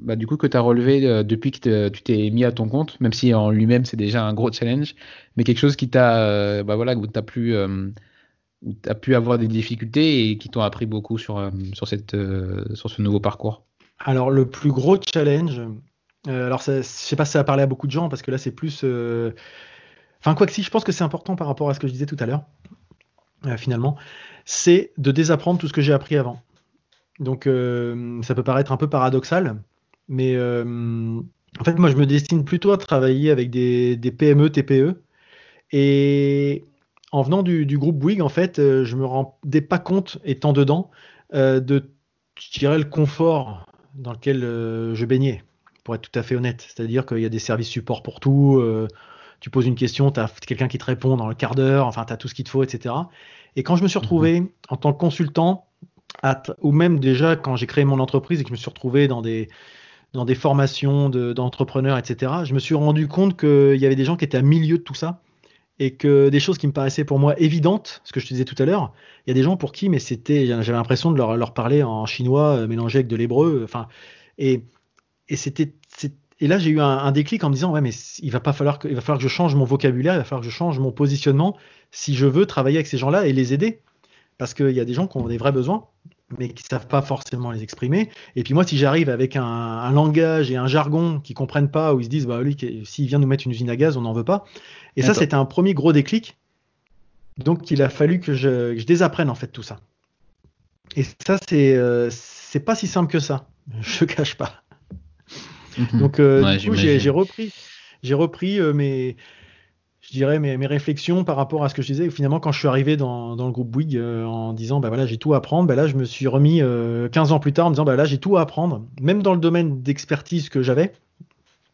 A: bah, du coup, que tu as relevé depuis que tu t'es mis à ton compte, même si en lui-même c'est déjà un gros challenge, mais quelque chose qui t'a, bah voilà, que t'as plus où tu as pu avoir des difficultés et qui t'ont appris beaucoup sur, euh, sur, cette, euh, sur ce nouveau parcours
B: Alors, le plus gros challenge, euh, alors je sais pas si ça a parlé à beaucoup de gens parce que là, c'est plus. Enfin, quoi que si, je pense que c'est important par rapport à ce que je disais tout à l'heure, finalement, c'est de désapprendre tout ce que j'ai appris avant. Donc, ça peut paraître un peu paradoxal, mais en fait, moi, je me destine plutôt à travailler avec des, des PME, TPE. Et en venant du, groupe Bouygues, en fait, euh, je me rendais pas compte, étant dedans, euh, de, je dirais, le confort dans lequel euh, je baignais, pour être tout à fait honnête. C'est-à-dire qu'il y a des services support pour tout. tu poses une question, tu as quelqu'un qui te répond dans le quart d'heure, enfin, tu as tout ce qu'il te faut, etc. Et quand je me suis retrouvé mhm. en tant que consultant, ou même déjà quand j'ai créé mon entreprise et que je me suis retrouvé dans des, dans des formations d'entrepreneurs, etc., je me suis rendu compte qu'il y avait des gens qui étaient à milieu de tout ça et que des choses qui me paraissaient pour moi évidentes, ce que je te disais tout à l'heure, il y a des gens pour qui, mais c'était, j'avais l'impression de leur, parler en chinois euh, mélangé avec de l'hébreu, enfin, et, et c'était, et là j'ai eu un, déclic en me disant ouais mais il va pas falloir que, il va falloir que je change mon vocabulaire, il va falloir que je change mon positionnement si je veux travailler avec ces gens-là et les aider, parce qu'il y a des gens qui ont des vrais besoins mais qui savent pas forcément les exprimer. Et puis moi, si j'arrive avec un, langage et un jargon qu'ils comprennent pas, où ils se disent, bah lui, s'il vient nous mettre une usine à gaz, on n'en veut pas. Et ça, c'était un premier gros déclic. Donc, il a fallu que je, désapprenne en fait tout ça. Et ça, c'est euh, c'est pas si simple que ça. Je cache pas. Mhm. Donc, euh, du coup, j'ai repris, j'ai repris euh, mes je dirais, mes, réflexions par rapport à ce que je disais. Finalement, quand je suis arrivé dans, le groupe Bouygues en disant, bah voilà, j'ai tout à apprendre, bah là, je me suis remis 15 ans plus tard en me disant, bah là, j'ai tout à apprendre, même dans le domaine d'expertise que j'avais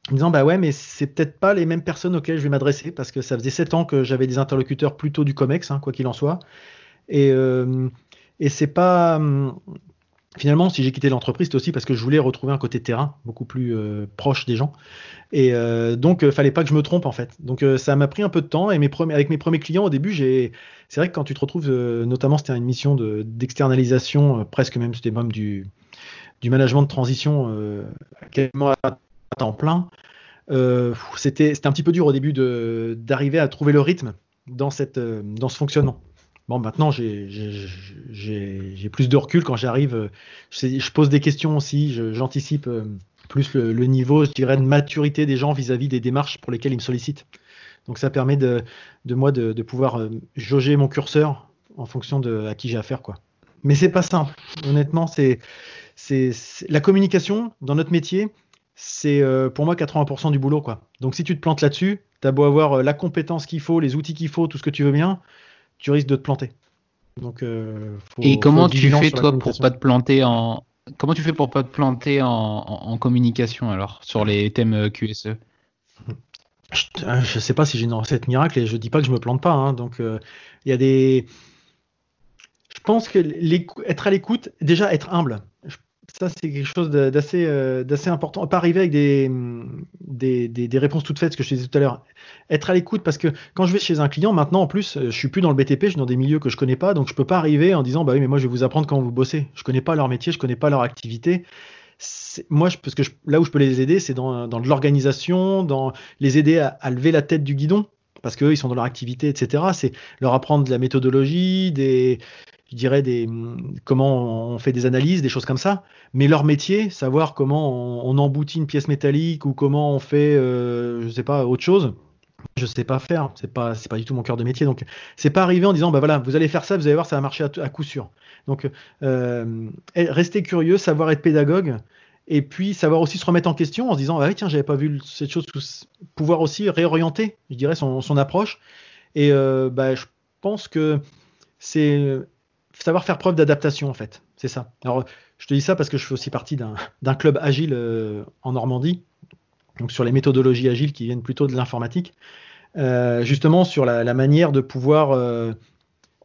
B: en me disant bah ouais mais c'est peut-être pas les mêmes personnes auxquelles je vais m'adresser parce que ça faisait 7 ans que j'avais des interlocuteurs plutôt du COMEX hein, quoi qu'il en soit et, euh, et c'est pas hum, finalement si j'ai quitté l'entreprise c'était aussi parce que je voulais retrouver un côté terrain beaucoup plus euh, proche des gens et euh, donc fallait pas que je me trompe en fait donc ça m'a pris un peu de temps et avec mes premiers clients au début j'ai c'est vrai que quand tu te retrouves notamment c'était une mission de, d'externalisation presque même c'était même du management de transition à temps plein. Euh, c'était un petit peu dur au début d'arriver à trouver le rythme euh, dans ce fonctionnement. Bon, maintenant, j'ai plus de recul quand j'arrive. Je, je, pose des questions aussi, j'anticipe euh, plus le, niveau, je dirais, de maturité des gens vis-à-vis des démarches pour lesquelles ils me sollicitent. Donc, ça permet de, moi de, de, pouvoir jauger mon curseur en fonction de à qui j'ai affaire, quoi. Mais c'est pas simple. Honnêtement, c'est la communication dans notre métier c'est euh, pour moi 80% du boulot. Quoi. Donc si tu te plantes là-dessus, tu as beau avoir euh, la compétence qu'il faut, les outils qu'il faut, tout ce que tu veux bien, tu risques de te planter. Donc,
A: euh, Et comment tu fais toi pour pas te planter en comment tu fais pour pas te planter en, communication alors sur les thèmes QSE
B: je, ne sais pas si j'ai une recette miracle et je dis pas que je me plante pas. Hein. donc il y a des je pense que être à l'écoute, déjà être humble. Ça, c'est quelque chose d'assez euh, important. Pas arriver avec des, des, des, réponses toutes faites, ce que je te disais tout à l'heure. Être à l'écoute, parce que quand je vais chez un client, maintenant, en plus, je suis plus dans le BTP, je suis dans des milieux que je connais pas, donc je peux pas arriver en disant, bah oui, mais moi, je vais vous apprendre comment vous bossez. Je connais pas leur métier, je connais pas leur activité. Moi, parce que là où je peux les aider, c'est dans, dans de l'organisation, dans les aider à, à lever la tête du guidon parce qu'eux, ils sont dans leur activité, etc. C'est leur apprendre de la méthodologie, des, je dirais, des, comment on fait des analyses, des choses comme ça. Mais leur métier, savoir comment on, emboutit une pièce métallique ou comment on fait, euh, je sais pas, autre chose, je sais pas faire. C'est pas, pas du tout mon cœur de métier. Donc, c'est pas arriver en disant, bah voilà, vous allez faire ça, vous allez voir, ça va marcher à, coup sûr. Donc, euh, rester curieux, savoir être pédagogue. Et puis savoir aussi se remettre en question en se disant ah tiens j'avais pas vu cette chose pouvoir aussi réorienter je dirais son, son approche et euh, bah, je pense que c'est savoir faire preuve d'adaptation en fait. C'est ça. Alors je te dis ça parce que je fais aussi partie d'un club agile euh, en Normandie, donc sur les méthodologies agiles qui viennent plutôt de l'informatique, euh, justement sur la, manière de pouvoir euh,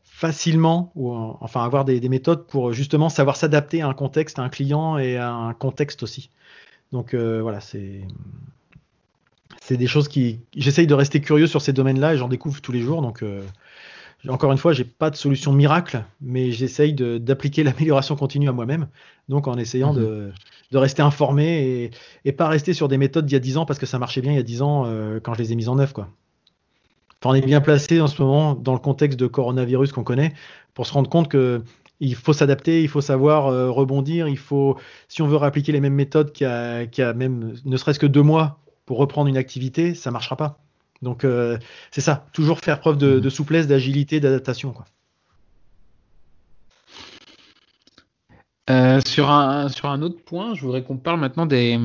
B: facilement, ou enfin avoir des, méthodes pour justement savoir s'adapter à un contexte, à un client et à un contexte aussi. Donc voilà, c'est c'est des choses qui j'essaye de rester curieux sur ces domaines-là et j'en découvre tous les jours. Donc encore une fois, j'ai pas de solution miracle, mais j'essaye d'appliquer l'amélioration continue à moi-même. Donc, en essayant de, mhm. rester informé et, pas rester sur des méthodes d'il y a 10 ans parce que ça marchait bien il y a 10 ans euh, quand je les ai mises en œuvre. Quoi. Enfin, on est bien placé en ce moment dans le contexte de coronavirus qu'on connaît pour se rendre compte que il faut s'adapter, il faut savoir euh, rebondir, il faut, si on veut réappliquer les mêmes méthodes qu'il y, a même ne serait-ce que deux mois pour reprendre une activité, ça marchera pas. Donc euh, c'est ça, toujours faire preuve de, mmh. souplesse, d'agilité, d'adaptation.
A: Euh, sur, un, sur un autre point, je voudrais qu'on parle maintenant des,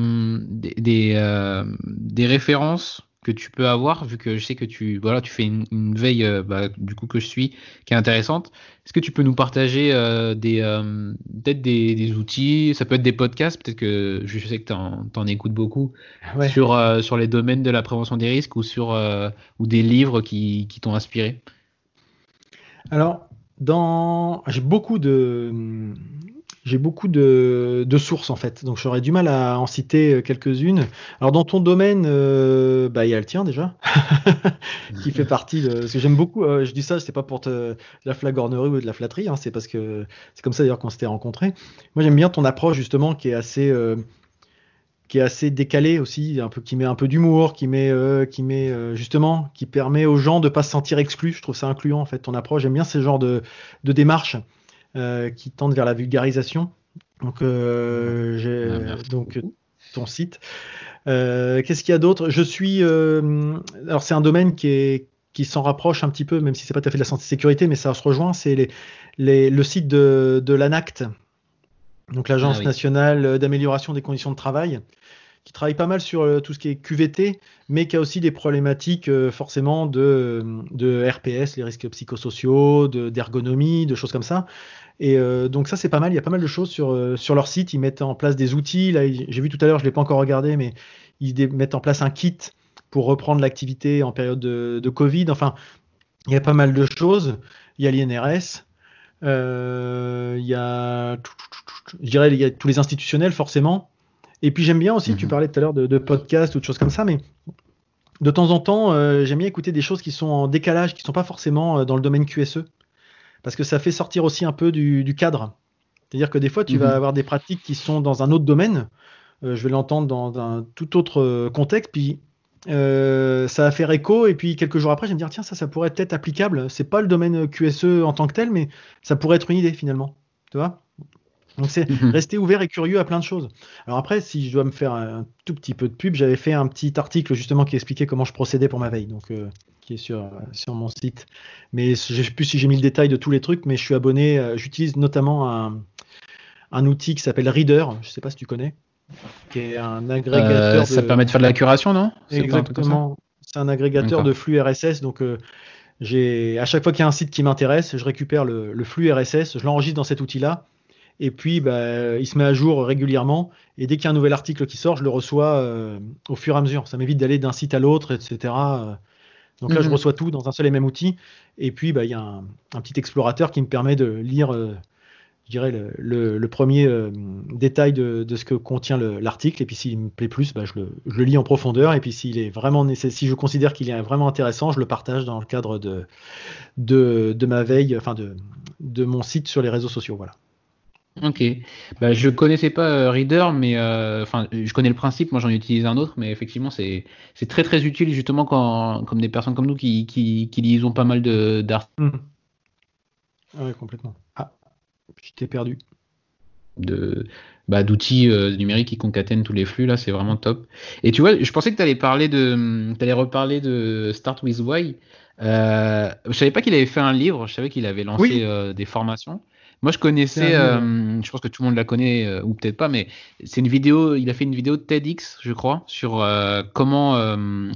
A: des, des, euh, des références que tu peux avoir, vu que je sais que tu, voilà, tu fais une, veille, euh, bah, du coup, que je suis, qui est intéressante. Est-ce que tu peux nous partager euh, des, euh, peut-être des, des, outils, ça peut être des podcasts, peut-être que je sais que tu en, écoutes beaucoup, sur, sur les domaines de la prévention des risques ou sur ou des livres qui, qui t'ont inspiré.
B: Alors, dans... j'ai beaucoup de, j'ai beaucoup de, sources en fait, donc j'aurais du mal à en citer euh, quelques-unes. Alors dans ton domaine, euh, bah, il y a le tien déjà, qui fait partie de. Parce que j'aime beaucoup, euh, je dis ça, c'est pas pour te, de la flagornerie ou de la flatterie, hein, c'est parce que c'est comme ça d'ailleurs qu'on s'était rencontrés. Moi j'aime bien ton approche justement qui est assez. qui est assez décalée aussi, qui met un peu d'humour, qui met, qui met justement, qui permet aux gens de pas se sentir exclus. Je trouve ça incluant en fait ton approche. J'aime bien ce genre de, de démarche. Euh, qui tendent vers la vulgarisation. Donc, euh, ah, donc ton site. Euh, qu'est-ce qu'il y a d'autre? Je suis. alors, c'est un domaine qui est qui s'en rapproche un petit peu, même si c'est pas tout à fait de la santé sécurité, mais ça se rejoint. C'est les, les, le site de, de l'ANACT, donc l'Agence ah nationale d'amélioration des conditions de travail, qui travaille pas mal sur tout ce qui est QVT, mais qui a aussi des problématiques forcément de, de, RPS, les risques psychosociaux, d'ergonomie, de, choses comme ça. Et donc ça c'est pas mal, il y a pas mal de choses sur, sur leur site, ils mettent en place des outils, là j'ai vu tout à l'heure, je l'ai pas encore regardé, mais ils mettent en place un kit pour reprendre l'activité en période de, de Covid, enfin il y a pas mal de choses, il y a l'INRS, euh, il y a, je dirais, il y a tous les institutionnels forcément. Et puis j'aime bien aussi, tu mhm. parlais tout à l'heure de, de podcasts ou de choses comme ça, mais de temps en temps, euh, j'aime bien écouter des choses qui sont en décalage, qui sont pas forcément euh, dans le domaine QSE, parce que ça fait sortir aussi un peu du, cadre. C'est-à-dire que des fois, tu vas mhm. avoir des pratiques qui sont dans un autre domaine. je vais l'entendre dans un tout autre contexte, puis euh, ça va faire écho et puis quelques jours après, je vais me dire tiens ça, ça pourrait être applicable. C'est pas le domaine QSE en tant que tel, mais ça pourrait être une idée finalement. Tu vois? Donc c'est mhm. rester ouvert et curieux à plein de choses. Alors après, si je dois me faire un tout petit peu de pub, j'avais fait un petit article justement qui expliquait comment je procédais pour ma veille, donc euh, qui est sur sur mon site. Mais je sais plus si j'ai mis le détail de tous les trucs, mais je suis abonné. Euh, j'utilise notamment un, un outil qui s'appelle Reader. Je sais pas si tu connais qui est un agrégateur. Euh,
A: ça permet de faire de la curation, non?
B: Exactement. C'est un agrégateur de flux RSS. Donc, euh, j'ai à chaque fois qu'il y a un site qui m'intéresse, je récupère le, flux RSS, je l'enregistre dans cet outil-là. Et puis, bah, il se met à jour régulièrement. Et dès qu'il y a un nouvel article qui sort, je le reçois au fur et à mesure. Ça m'évite d'aller d'un site à l'autre, etc. Donc là, je mhm. reçois tout dans un seul et même outil. Et puis, bah, il y a un, un, petit explorateur qui me permet de lire je dirais, le, premier euh, détail de, ce que contient l'article. Et puis s'il me plaît plus, bah, je, le, lis en profondeur. Et puis s'il est vraiment si je considère qu'il est vraiment intéressant, je le partage dans le cadre de, de, ma veille, enfin de, de mon site sur les réseaux sociaux. Voilà.
A: Ok. Bah, je connaissais pas euh, Reader, mais euh, enfin, je connais le principe. Moi, j'en utilise un autre, mais effectivement, c'est c'est très très utile justement quand comme des personnes comme nous qui qui, qui lisons pas mal de d'articles.
B: Mmh. Oui, complètement. Ah, je t'ai perdu.
A: De, bah, d'outils euh, numériques qui concatènent tous les flux, là, c'est vraiment top. Et tu vois, je pensais que tu allais parler de, allais reparler de Start with Why. Euh, je savais pas qu'il avait fait un livre, je savais qu'il avait lancé euh, des formations. Moi, je connaissais, euh, je pense que tout le monde la connaît ou peut-être pas, mais c'est une vidéo. Il a fait une vidéo de TEDx, je crois, sur comment,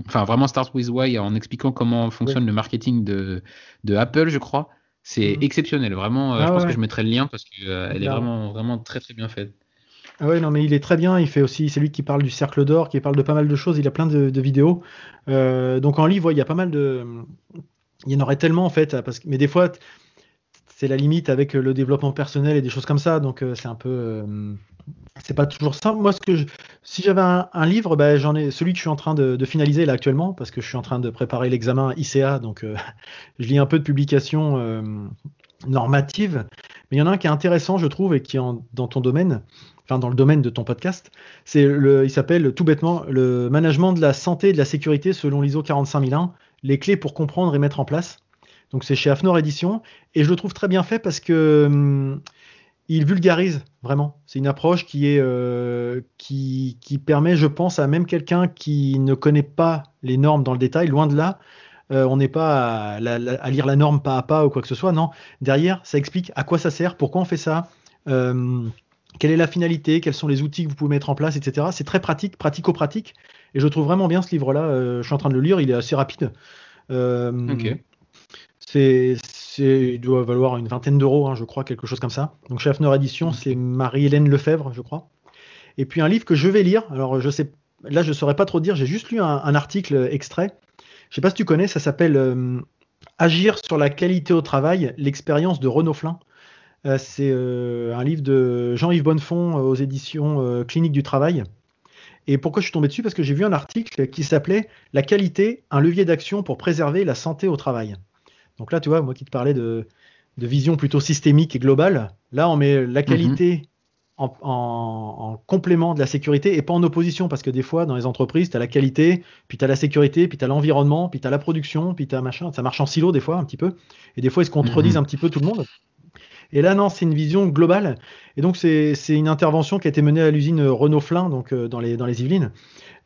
A: enfin vraiment Start with Why, en expliquant comment fonctionne le marketing de, de Apple, je crois. C'est mhm. exceptionnel, vraiment. Euh, je ah pense que je mettrai le lien parce qu'elle euh, est vraiment, vraiment très très bien faite.
B: Ah ouais, non, mais il est très bien. Il fait aussi, c'est lui qui parle du cercle d'or, qui parle de pas mal de choses. Il a plein de, vidéos. Euh, donc en livre, il y a pas mal de. Il y en aurait tellement en fait, parce que... mais des fois, c'est la limite avec le développement personnel et des choses comme ça. Donc c'est un peu c'est pas toujours simple. Moi, ce que si j'avais un, livre, ben, j'en ai celui que je suis en train de, finaliser là actuellement, parce que je suis en train de préparer l'examen ICA, donc euh, je lis un peu de publications euh, normatives. Mais il y en a un qui est intéressant, je trouve, et qui est dans ton domaine, enfin dans le domaine de ton podcast. C'est il s'appelle tout bêtement le management de la santé et de la sécurité selon l'ISO 45001, les clés pour comprendre et mettre en place. Donc c'est chez Afnor Édition, et je le trouve très bien fait parce que hum, il vulgarise vraiment. C'est une approche qui est euh, qui, qui, permet, je pense, à même quelqu'un qui ne connaît pas les normes dans le détail, loin de là. Euh, on n'est pas à, lire la norme pas à pas ou quoi que ce soit. Non, derrière, ça explique à quoi ça sert, pourquoi on fait ça, euh, quelle est la finalité, quels sont les outils que vous pouvez mettre en place, etc. C'est très pratique, pratico-pratique. Et je trouve vraiment bien ce livre-là. je suis en train de le lire, il est assez rapide. ok. C'est il doit valoir une vingtaine d'euros, hein, je crois, quelque chose comme ça. Donc chez Hafner Édition, c'est Marie-Hélène Lefebvre, je crois. Et puis un livre que je vais lire. Alors je sais, là je saurais pas trop dire. J'ai juste lu un, article extrait. Je sais pas si tu connais. Ça s'appelle euh, Agir sur la qualité au travail, l'expérience de Renaud Flin. Euh, c'est euh, un livre de Jean-Yves Bonnefond aux éditions Clinique du Travail. Et pourquoi je suis tombé dessus? Parce que j'ai vu un article qui s'appelait La qualité, un levier d'action pour préserver la santé au travail. Donc là, tu vois, moi qui te parlais de, vision plutôt systémique et globale, là, on met la qualité mhm. en, complément de la sécurité et pas en opposition, parce que des fois, dans les entreprises, tu as la qualité, puis tu as la sécurité, puis tu as l'environnement, puis tu as la production, puis tu as machin. Ça marche en silo des fois, un petit peu. Et des fois, ils se contredisent mhm. un petit peu tout le monde. Et là, non, c'est une vision globale. Et donc, c'est une intervention qui a été menée à l'usine Renault Flin, donc euh, dans, les, dans les Yvelines,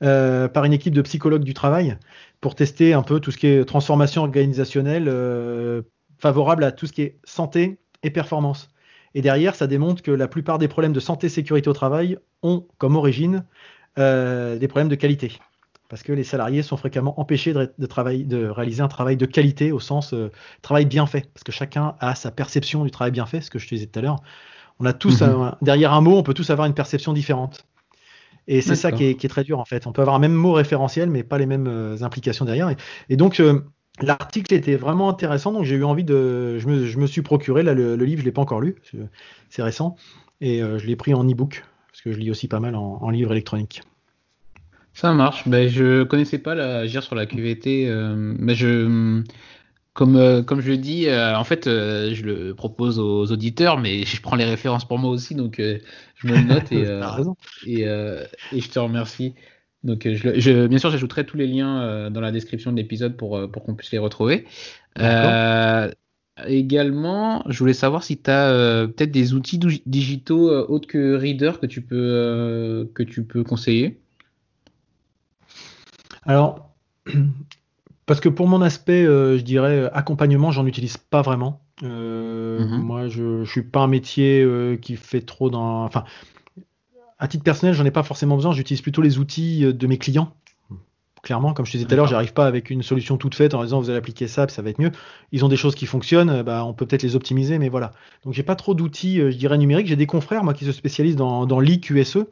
B: euh, par une équipe de psychologues du travail pour tester un peu tout ce qui est transformation organisationnelle euh, favorable à tout ce qui est santé et performance. Et derrière, ça démontre que la plupart des problèmes de santé et sécurité au travail ont comme origine des problèmes de qualité parce que les salariés sont fréquemment empêchés de, de réaliser un travail de qualité au sens euh, travail bien fait, parce que chacun a sa perception du travail bien fait, ce que je te disais tout à l'heure. On a tous, mhm. derrière un mot, on peut tous avoir une perception différente. Et c'est ça qui est, très dur en fait. On peut avoir un même mot référentiel, mais pas les mêmes euh, implications derrière. Et, donc, euh, l'article était vraiment intéressant, donc j'ai eu envie de. Je me, suis procuré, là, le, livre, je ne l'ai pas encore lu, c'est récent, et je l'ai pris en e-book, parce que je lis aussi pas mal en livre électronique.
A: Ça marche. Ben, je connaissais pas la gire sur la QVT, euh, mais je, comme, euh, comme je le dis, euh, en fait, je le propose aux auditeurs, mais je prends les références pour moi aussi, donc je me le note et, et, et, je te remercie. Donc, je, je bien sûr, j'ajouterai tous les liens dans la description de l'épisode pour, pour qu'on puisse les retrouver. également, je voulais savoir si tu as peut-être des outils digitaux autres que Reader que tu peux, que tu peux conseiller?
B: Alors, parce que pour mon aspect, euh, je dirais accompagnement, j'en utilise pas vraiment. Euh, mhm. Moi, je, ne suis pas un métier euh, qui fait trop dans. Enfin, à titre personnel, j'en ai pas forcément besoin. J'utilise plutôt les outils de mes clients. Clairement, comme je te disais tout à l'heure, j'arrive pas avec une solution toute faite en disant vous allez appliquer ça, ça va être mieux. Ils ont des choses qui fonctionnent, bah, on peut peut-être les optimiser, mais voilà. Donc j'ai pas trop d'outils, je dirais numériques. J'ai des confrères moi qui se spécialisent dans, dans l'IQSE.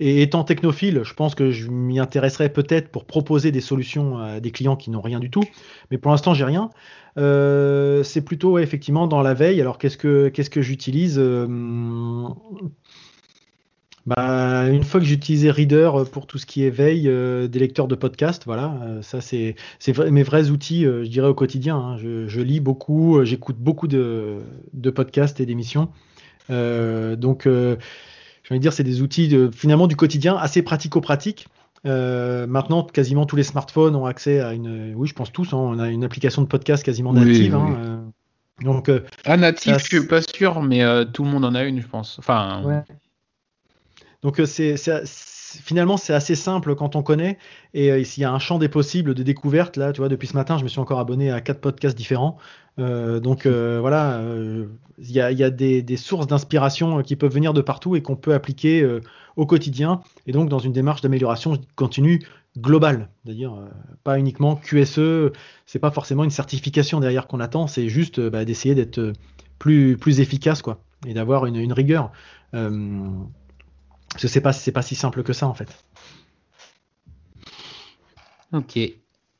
B: Et étant technophile, je pense que je m'y intéresserais peut-être pour proposer des solutions à des clients qui n'ont rien du tout. Mais pour l'instant, j'ai rien. Euh, c'est plutôt effectivement dans la veille. Alors qu'est-ce que qu'est-ce que j'utilise euh, bah, une fois que j'utilisais Reader pour tout ce qui est veille euh, des lecteurs de podcast, voilà, ça c'est mes vrais outils, je dirais au quotidien. Hein. Je, lis beaucoup, j'écoute beaucoup de, de, podcasts et d'émissions. donc je vais dire, c'est des outils de, finalement du quotidien assez pratico-pratiques. Euh, maintenant, quasiment tous les smartphones ont accès à une, oui, je pense tous, hein, on a une application de podcast quasiment native. Hein, euh. donc,
A: euh, ah, native, je suis pas sûr, mais tout le monde en a une, je pense. Enfin.
B: Donc c'est finalement, c'est assez simple quand on connaît. Et euh, s'il y a un champ des possibles de découverte, là, tu vois, depuis ce matin, je me suis encore abonné à quatre podcasts différents. Euh, donc euh, voilà, il y a, des, sources d'inspiration qui peuvent venir de partout et qu'on peut appliquer au quotidien. Et donc dans une démarche d'amélioration continue globale, c'est-à-dire pas uniquement QSE. C'est pas forcément une certification derrière qu'on attend, c'est juste bah, d'essayer d'être plus plus efficace, quoi, et d'avoir une, rigueur. Parce que c'est pas, c'est pas si simple que ça en fait.
A: Ok.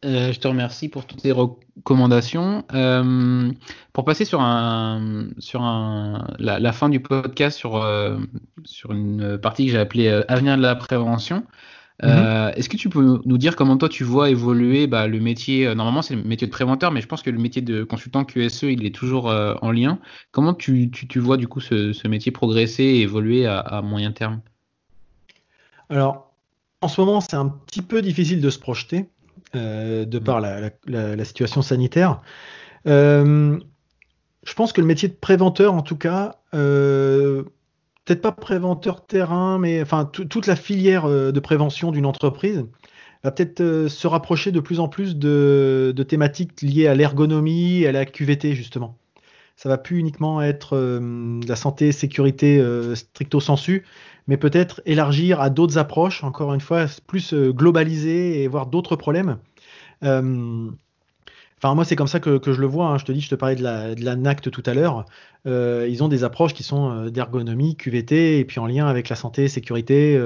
A: Euh, je te remercie pour toutes les recommandations. Euh, pour passer sur un sur un la, fin du podcast sur euh, sur une partie que j'ai appelée Avenir de la prévention. Mhm. Est-ce que tu peux nous dire comment toi tu vois évoluer bah, le métier Normalement c'est le métier de préventeur, mais je pense que le métier de consultant QSE il est toujours en lien. Comment tu, tu, tu, vois du coup ce, ce métier progresser et évoluer à, à moyen terme?
B: Alors, en ce moment, c'est un petit peu difficile de se projeter euh, de par la, situation sanitaire. Euh, je pense que le métier de préventeur, en tout cas, euh, peut-être pas préventeur terrain, mais enfin toute la filière de prévention d'une entreprise va peut-être se rapprocher de plus en plus de, de thématiques liées à l'ergonomie et à la QVT justement. Ça va plus uniquement être la santé sécurité stricto sensu, mais peut-être élargir à d'autres approches, encore une fois, plus euh, globalisées et voir d'autres problèmes. Euh, enfin, moi, c'est comme ça que, je le vois. Hein. Je te dis, je te parlais de la, NACT tout à l'heure. Euh, ils ont des approches qui sont d'ergonomie, QVT, et puis en lien avec la santé, sécurité,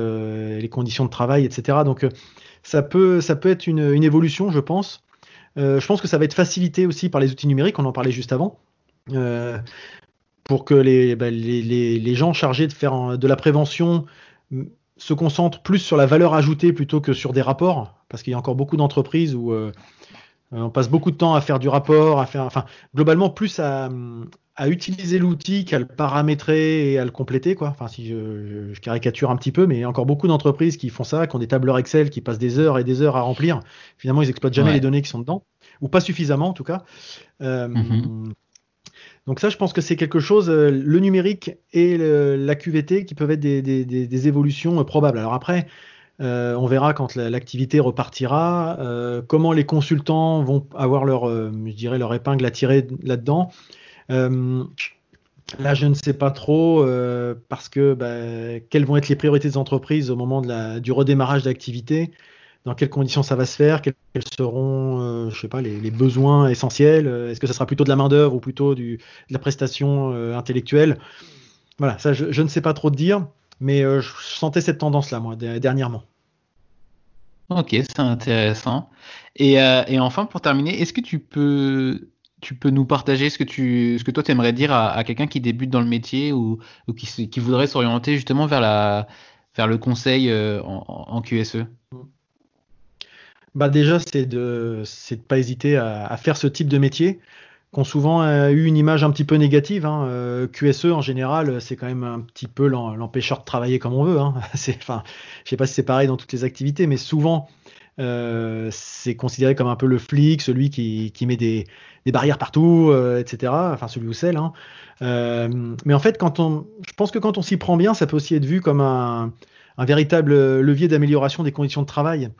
B: les conditions de travail, etc. Donc, ça, peut, ça peut être une évolution, je pense. je pense que ça va être facilité aussi par les outils numériques, on en parlait juste avant pour que bah, les, les, gens chargés de faire de la prévention se concentrent plus sur la valeur ajoutée plutôt que sur des rapports, parce qu'il y a encore beaucoup d'entreprises où euh, on passe beaucoup de temps à faire du rapport, à faire, enfin, globalement plus à, utiliser l'outil qu'à le paramétrer et à le compléter, quoi. Enfin, si je, caricature un petit peu, mais il y a encore beaucoup d'entreprises qui font ça, qui ont des tableurs Excel, qui passent des heures et des heures à remplir. Finalement, ils exploitent jamais les données qui sont dedans, ou pas suffisamment en tout cas. Euh, mm-hmm. Donc ça, je pense que c'est quelque chose, euh, le numérique et la QVT qui peuvent être des, évolutions euh, probables. Alors après, euh, on verra quand l'activité repartira, comment les consultants vont avoir leur, je dirais, leur épingle à tirer là-dedans. Là, je ne sais pas trop parce que bah, quelles vont être les priorités des entreprises au moment du redémarrage d'activité dans quelles conditions ça va se faire, quels seront, euh, je sais pas, les, besoins essentiels. Euh, est-ce que ça sera plutôt de la main d'œuvre ou plutôt du, de la prestation euh, intellectuelle? Voilà, ça je, ne sais pas trop te dire, mais je sentais cette tendance-là moi dernièrement.
A: Ok, c'est intéressant. Et, et, enfin, pour terminer, est-ce que tu peux, tu peux nous partager ce que, tu, ce que toi tu aimerais dire à, quelqu'un qui débute dans le métier ou, ou qui, qui, voudrait s'orienter justement vers, la, vers le conseil en, en QSE
B: bah déjà, c'est de ne pas hésiter à, faire ce type de métier qui ont souvent euh, eu une image un petit peu négative. Hein. Euh, QSE en général, c'est quand même un petit peu l'empêcheur de travailler comme on veut. Hein. Enfin, je sais pas si c'est pareil dans toutes les activités, mais souvent euh, c'est considéré comme un peu le flic, celui qui, met des, barrières partout, etc. Enfin, celui ou celle. Hein. mais en fait, quand on, je pense que quand on s'y prend bien, ça peut aussi être vu comme un véritable levier d'amélioration des conditions de travail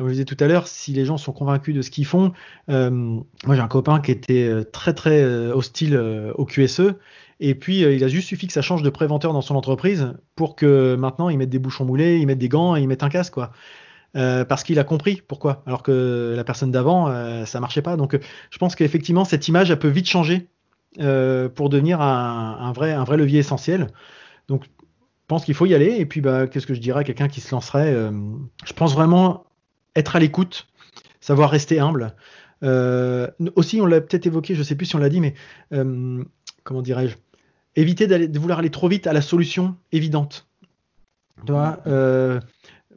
B: comme je disais tout à l'heure, si les gens sont convaincus de ce qu'ils font, euh, moi j'ai un copain qui était euh, très très euh, hostile au QSE, et puis il a juste suffi que ça change de préventeur dans son entreprise pour que maintenant ils mettent des bouchons moulés, ils mettent des gants et ils mettent un casque quoi. parce qu'il a compris pourquoi, alors que la personne d'avant, ça marchait pas. Donc, je pense qu'effectivement, cette image, elle peut vite changer pour devenir un, vrai, un vrai levier essentiel. Donc, je pense qu'il faut y aller. Et puis, bah, qu'est-ce que je dirais à quelqu'un qui se lancerait Je pense vraiment être à l'écoute, savoir rester humble. Euh, aussi, on l'a peut-être évoqué, je ne sais plus si on l'a dit, mais euh, comment dirais-je Éviter de vouloir aller trop vite à la solution évidente. Euh,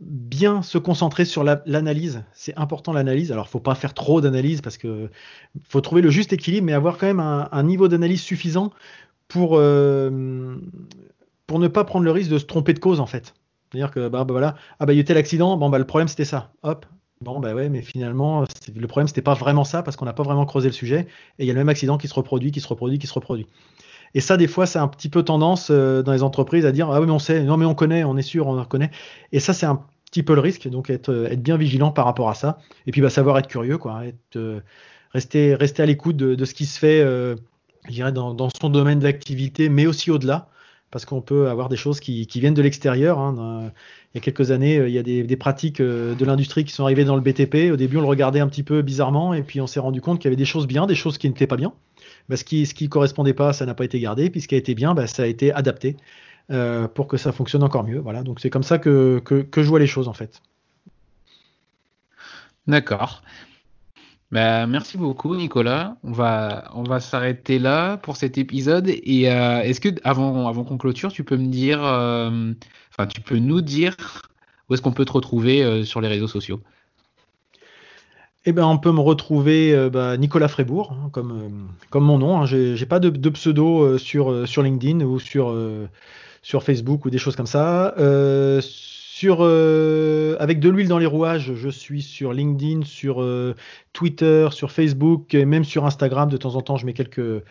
B: bien se concentrer sur l'analyse. c'est important l'analyse. Alors, il faut pas faire trop d'analyse parce que faut trouver le juste équilibre, mais avoir quand même un, niveau d'analyse suffisant pour, pour ne pas prendre le risque de se tromper de cause en fait. C'est-à-dire que bah, bah, ah bah il y a eu tel accident, bon bah le problème c'était ça. Hop. Bon bah ouais, mais finalement le problème c'était pas vraiment ça parce qu'on n'a pas vraiment creusé le sujet et il y a le même accident qui se reproduit, qui se reproduit, qui se reproduit. Et ça des fois c'est un petit peu tendance euh, dans les entreprises à dire ah oui mais on sait, non mais on connaît, on est sûr, on reconnaît. Et ça c'est un petit peu le risque, donc être, euh, bien vigilant par rapport à ça. Et puis savoir être curieux quoi, euh, rester rester à l'écoute de, ce qui se fait, je dirais dans, dans son domaine d'activité, mais aussi au-delà parce qu'on peut avoir des choses qui, viennent de l'extérieur. Hein. Il y a quelques années, euh, il y a des, pratiques euh, de l'industrie qui sont arrivées dans le BTP. Au début, on le regardait un petit peu bizarrement, et puis on s'est rendu compte qu'il y avait des choses bien, des choses qui n'étaient pas bien. Bah, ce qui ne correspondait pas, ça n'a pas été gardé, puis ce qui a été bien, bah, ça a été adapté euh, pour que ça fonctionne encore mieux. Voilà, donc c'est comme ça que, que je vois les choses en fait.
A: D'accord. Bah, merci beaucoup, Nicolas. On va, s'arrêter là pour cet épisode. Et euh, est-ce que, avant, avant qu'on clôture, tu peux me dire, euh, enfin, tu peux nous dire où est-ce qu'on peut te retrouver euh, sur les réseaux sociaux?
B: Eh ben, on peut me retrouver bah, Nicolas Frébourg, hein, comme, mon nom. Hein. J'ai pas de, de pseudo sur, sur LinkedIn ou sur, sur Facebook ou des choses comme ça. Sur, euh, avec de l'huile dans les rouages, je suis sur LinkedIn, sur euh, Twitter, sur Facebook, et même sur Instagram. De temps en temps, je mets quelques,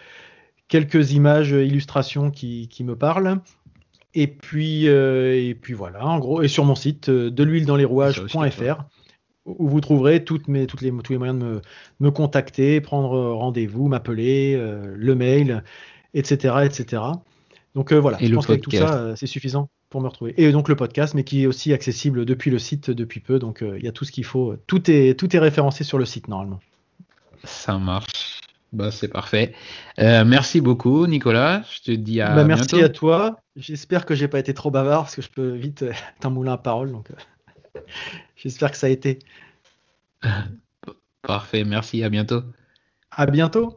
B: quelques images, illustrations qui, qui me parlent. Et puis, euh, et puis voilà, en gros, et sur mon site de l'huile dans les rouages.fr où vous trouverez toutes mes, toutes les, tous les moyens de me, me contacter, prendre rendez-vous, m'appeler, le mail, etc. etc. Donc voilà, je pense que tout ça, c'est suffisant pour me retrouver. Et donc le podcast, mais qui est aussi accessible depuis le site depuis peu. Donc euh, il y a tout ce qu'il faut. Tout est, tout est référencé sur le site normalement.
A: Ça marche. Bah, c'est parfait. Euh, merci beaucoup, Nicolas. Je te dis à
B: bah, Merci à toi. J'espère que j'ai pas été trop bavard parce que je peux vite euh, être un moulin à parole. Donc, j'espère que ça a été.
A: Parfait. Merci. À bientôt.
B: À bientôt.